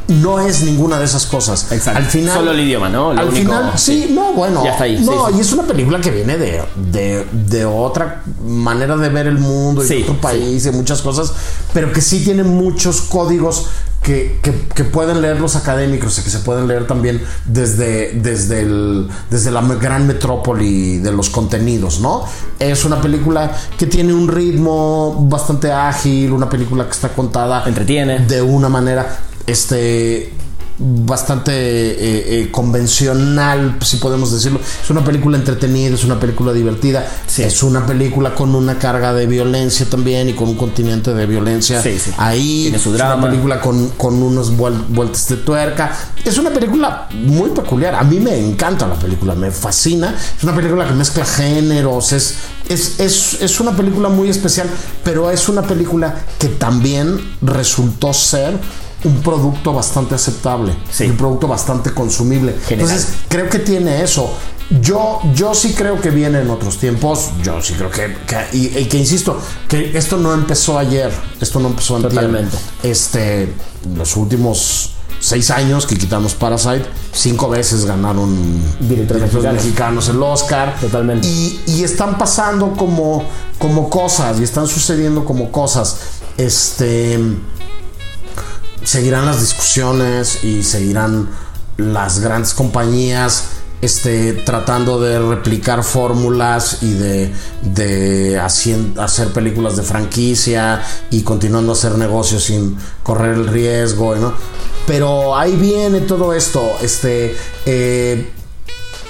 Speaker 2: no es ninguna de esas cosas.
Speaker 1: Exacto.
Speaker 2: Al final.
Speaker 1: Solo el idioma, ¿no?
Speaker 2: al final, sí, no, bueno.
Speaker 1: Ya está ahí.
Speaker 2: No, y es una película que viene de, de, de otra manera de ver el mundo y de otro país y muchas cosas, pero que sí tiene muchos códigos que, que, pueden leer los académicos y que se pueden leer también desde, desde, el, desde la gran metrópoli de los contenidos, ¿no? Es una película que tiene un ritmo bastante ágil, una película que está contada.
Speaker 1: Entretiene.
Speaker 2: De una manera este bastante eh, eh, convencional, si podemos decirlo. Es una película entretenida, es una película divertida, es una película con una carga de violencia también y con un continente de violencia ahí.
Speaker 1: es
Speaker 2: una película con, con unos vueltas de tuerca. Es una película muy peculiar. A mí me encanta la película, me fascina. Es una película que mezcla géneros, es, es, es, es una película muy especial, pero es una película que también resultó ser un producto bastante aceptable, un producto bastante consumible. Entonces, creo que tiene eso. Yo, yo sí creo que viene en otros tiempos. Yo sí creo que, y, que insisto, que esto no empezó ayer. Esto no empezó.
Speaker 1: Totalmente.
Speaker 2: Este, los últimos seis años que quitamos Parasite, cinco veces ganaron
Speaker 1: directores,
Speaker 2: mexicanos. el Oscar.
Speaker 1: Totalmente.
Speaker 2: Y, y, están pasando como, como cosas, y están sucediendo como cosas. Este seguirán las discusiones y seguirán las grandes compañías este, tratando de replicar fórmulas y de, de hacer películas de franquicia y continuando a hacer negocios sin correr el riesgo, ¿no? Pero ahí viene todo esto. Este, eh,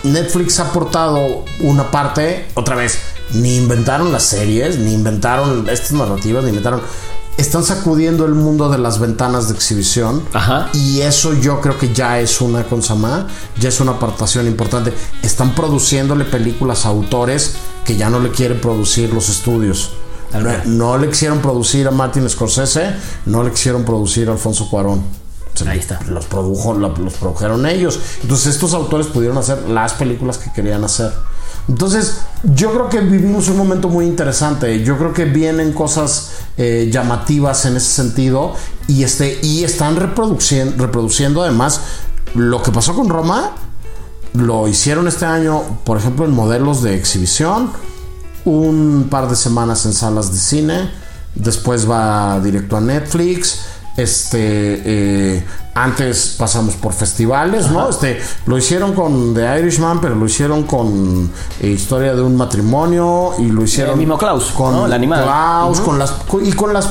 Speaker 2: Netflix ha aportado una parte, otra vez, ni inventaron las series, ni inventaron estas narrativas, ni inventaron están sacudiendo el mundo de las ventanas de exhibición.
Speaker 1: Ajá.
Speaker 2: Y eso yo creo que ya es una consama, ya es una aportación importante. Están produciéndole películas a autores que ya no le quiere producir los estudios. No, no le quisieron producir a Martin Scorsese, no le quisieron producir a Alfonso Cuarón. Se
Speaker 1: Ahí está.
Speaker 2: Los, produjo, los produjeron ellos. Entonces estos autores pudieron hacer las películas que querían hacer. Entonces yo creo que vivimos un momento muy interesante. Yo creo que vienen cosas eh, llamativas en ese sentido y, este, y están reproduciendo, reproduciendo además lo que pasó con Roma. Lo hicieron este año, por ejemplo, en modelos de exhibición, un par de semanas en salas de cine, después va directo a Netflix. Este, eh, antes pasamos por festivales, ¿no? Este, lo hicieron con The Irishman, pero lo hicieron con eh, Historia de un matrimonio y lo hicieron
Speaker 1: El mismo Klaus,
Speaker 2: con
Speaker 1: ¿no? La animada.
Speaker 2: Klaus, con las y con las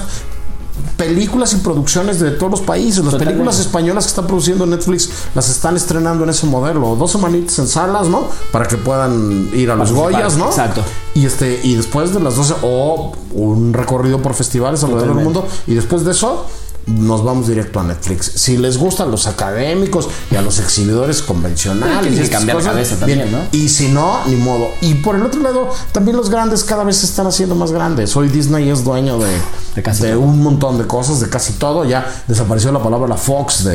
Speaker 2: películas y producciones de todos los países. Las
Speaker 1: Totalmente.
Speaker 2: películas españolas que está produciendo Netflix las están estrenando en ese modelo. Dos semanitas en salas, ¿no? Para que puedan ir a los Goyas, ¿no?
Speaker 1: exacto.
Speaker 2: Y este, y después de las 12, o un recorrido por festivales alrededor del mundo. Y después de eso, nos vamos directo a Netflix. Si les gustan los académicos y a los exhibidores convencionales. Y
Speaker 1: cambiar
Speaker 2: cosas,
Speaker 1: cabeza también, ¿no?
Speaker 2: Y si no, ni modo. Y por el otro lado, también los grandes cada vez se están haciendo más grandes. Hoy Disney es dueño de,
Speaker 1: De casi
Speaker 2: de un montón de cosas, de casi todo. Ya desapareció la palabra la Fox de,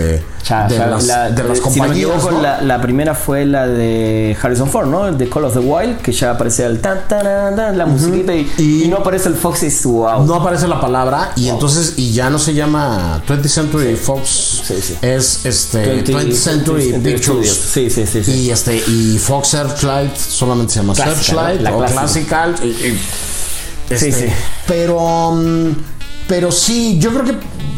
Speaker 2: de, las,
Speaker 1: la-
Speaker 2: de las
Speaker 1: si
Speaker 2: compañías.
Speaker 1: equivoco,
Speaker 2: ¿no?
Speaker 1: la, la primera fue la de Harrison Ford, ¿no? De Call of the Wild, que ya aparecía el tan, tan, la musiquita y,
Speaker 2: Y-
Speaker 1: y no aparece el Fox y es wow.
Speaker 2: No aparece la palabra y entonces y ya no se llama 20th Century Fox
Speaker 1: Sí, sí.
Speaker 2: es este
Speaker 1: 20th
Speaker 2: 20th Century
Speaker 1: 20th
Speaker 2: Pictures
Speaker 1: Sí, sí, sí, sí.
Speaker 2: y este y Fox Searchlight solamente se llama
Speaker 1: Clásica,
Speaker 2: Searchlight
Speaker 1: ¿no? La
Speaker 2: o
Speaker 1: clásica.
Speaker 2: Classical y- y- este,
Speaker 1: sí.
Speaker 2: pero mm, pero sí yo creo que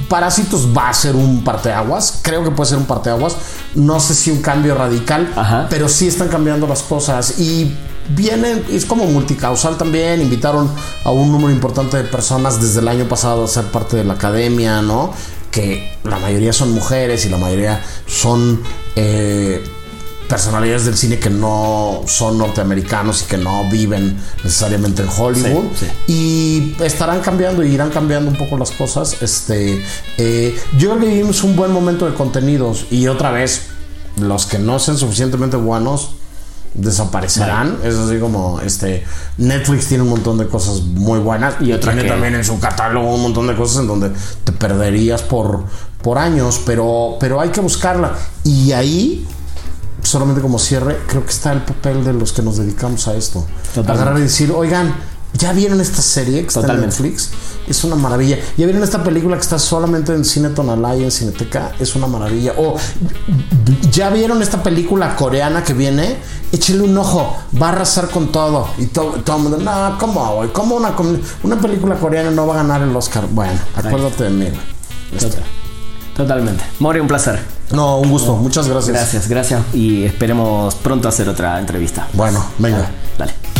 Speaker 2: Parásitos va a ser un parteaguas creo que puede ser un parteaguas no sé si un cambio radical
Speaker 1: Ajá.
Speaker 2: pero sí están cambiando las cosas y vienen, es como multicausal también, invitaron a un número importante de personas desde el año pasado a ser parte de la academia, ¿no? Que la mayoría son mujeres y la mayoría son eh, personalidades del cine que no son norteamericanos y que no viven necesariamente en Hollywood
Speaker 1: Sí,
Speaker 2: y estarán cambiando y irán cambiando un poco las cosas. Este, eh, yo creo que vivimos un buen momento de contenidos y otra vez los que no sean suficientemente buenos desaparecerán. Es así como este Netflix tiene un montón de cosas muy buenas
Speaker 1: Y
Speaker 2: y tiene
Speaker 1: que-
Speaker 2: también en su catálogo un montón de cosas en donde te perderías por, por años, pero, pero hay que buscarla. Y ahí, solamente como cierre, creo que está el papel de los que nos dedicamos a esto.
Speaker 1: Totalmente.
Speaker 2: Agarrar y decir, oigan, ¿ya vieron esta serie que está en. Netflix? Es una maravilla. ¿Ya vieron esta película que está solamente en Cine Tonalá y en Cineteca? Es una maravilla. O ¿ya vieron esta película coreana que viene? Échenle un ojo, va a arrasar con todo. Y todo, el mundo, no, ¿cómo, güey? ¿Cómo una, una película coreana no va a ganar el Oscar? Bueno, acuérdate de mí.
Speaker 1: Totalmente. Mori, un placer.
Speaker 2: No, un gusto. Muchas gracias.
Speaker 1: Gracias, gracias. Y esperemos pronto hacer otra entrevista.
Speaker 2: Bueno, venga.
Speaker 1: Dale.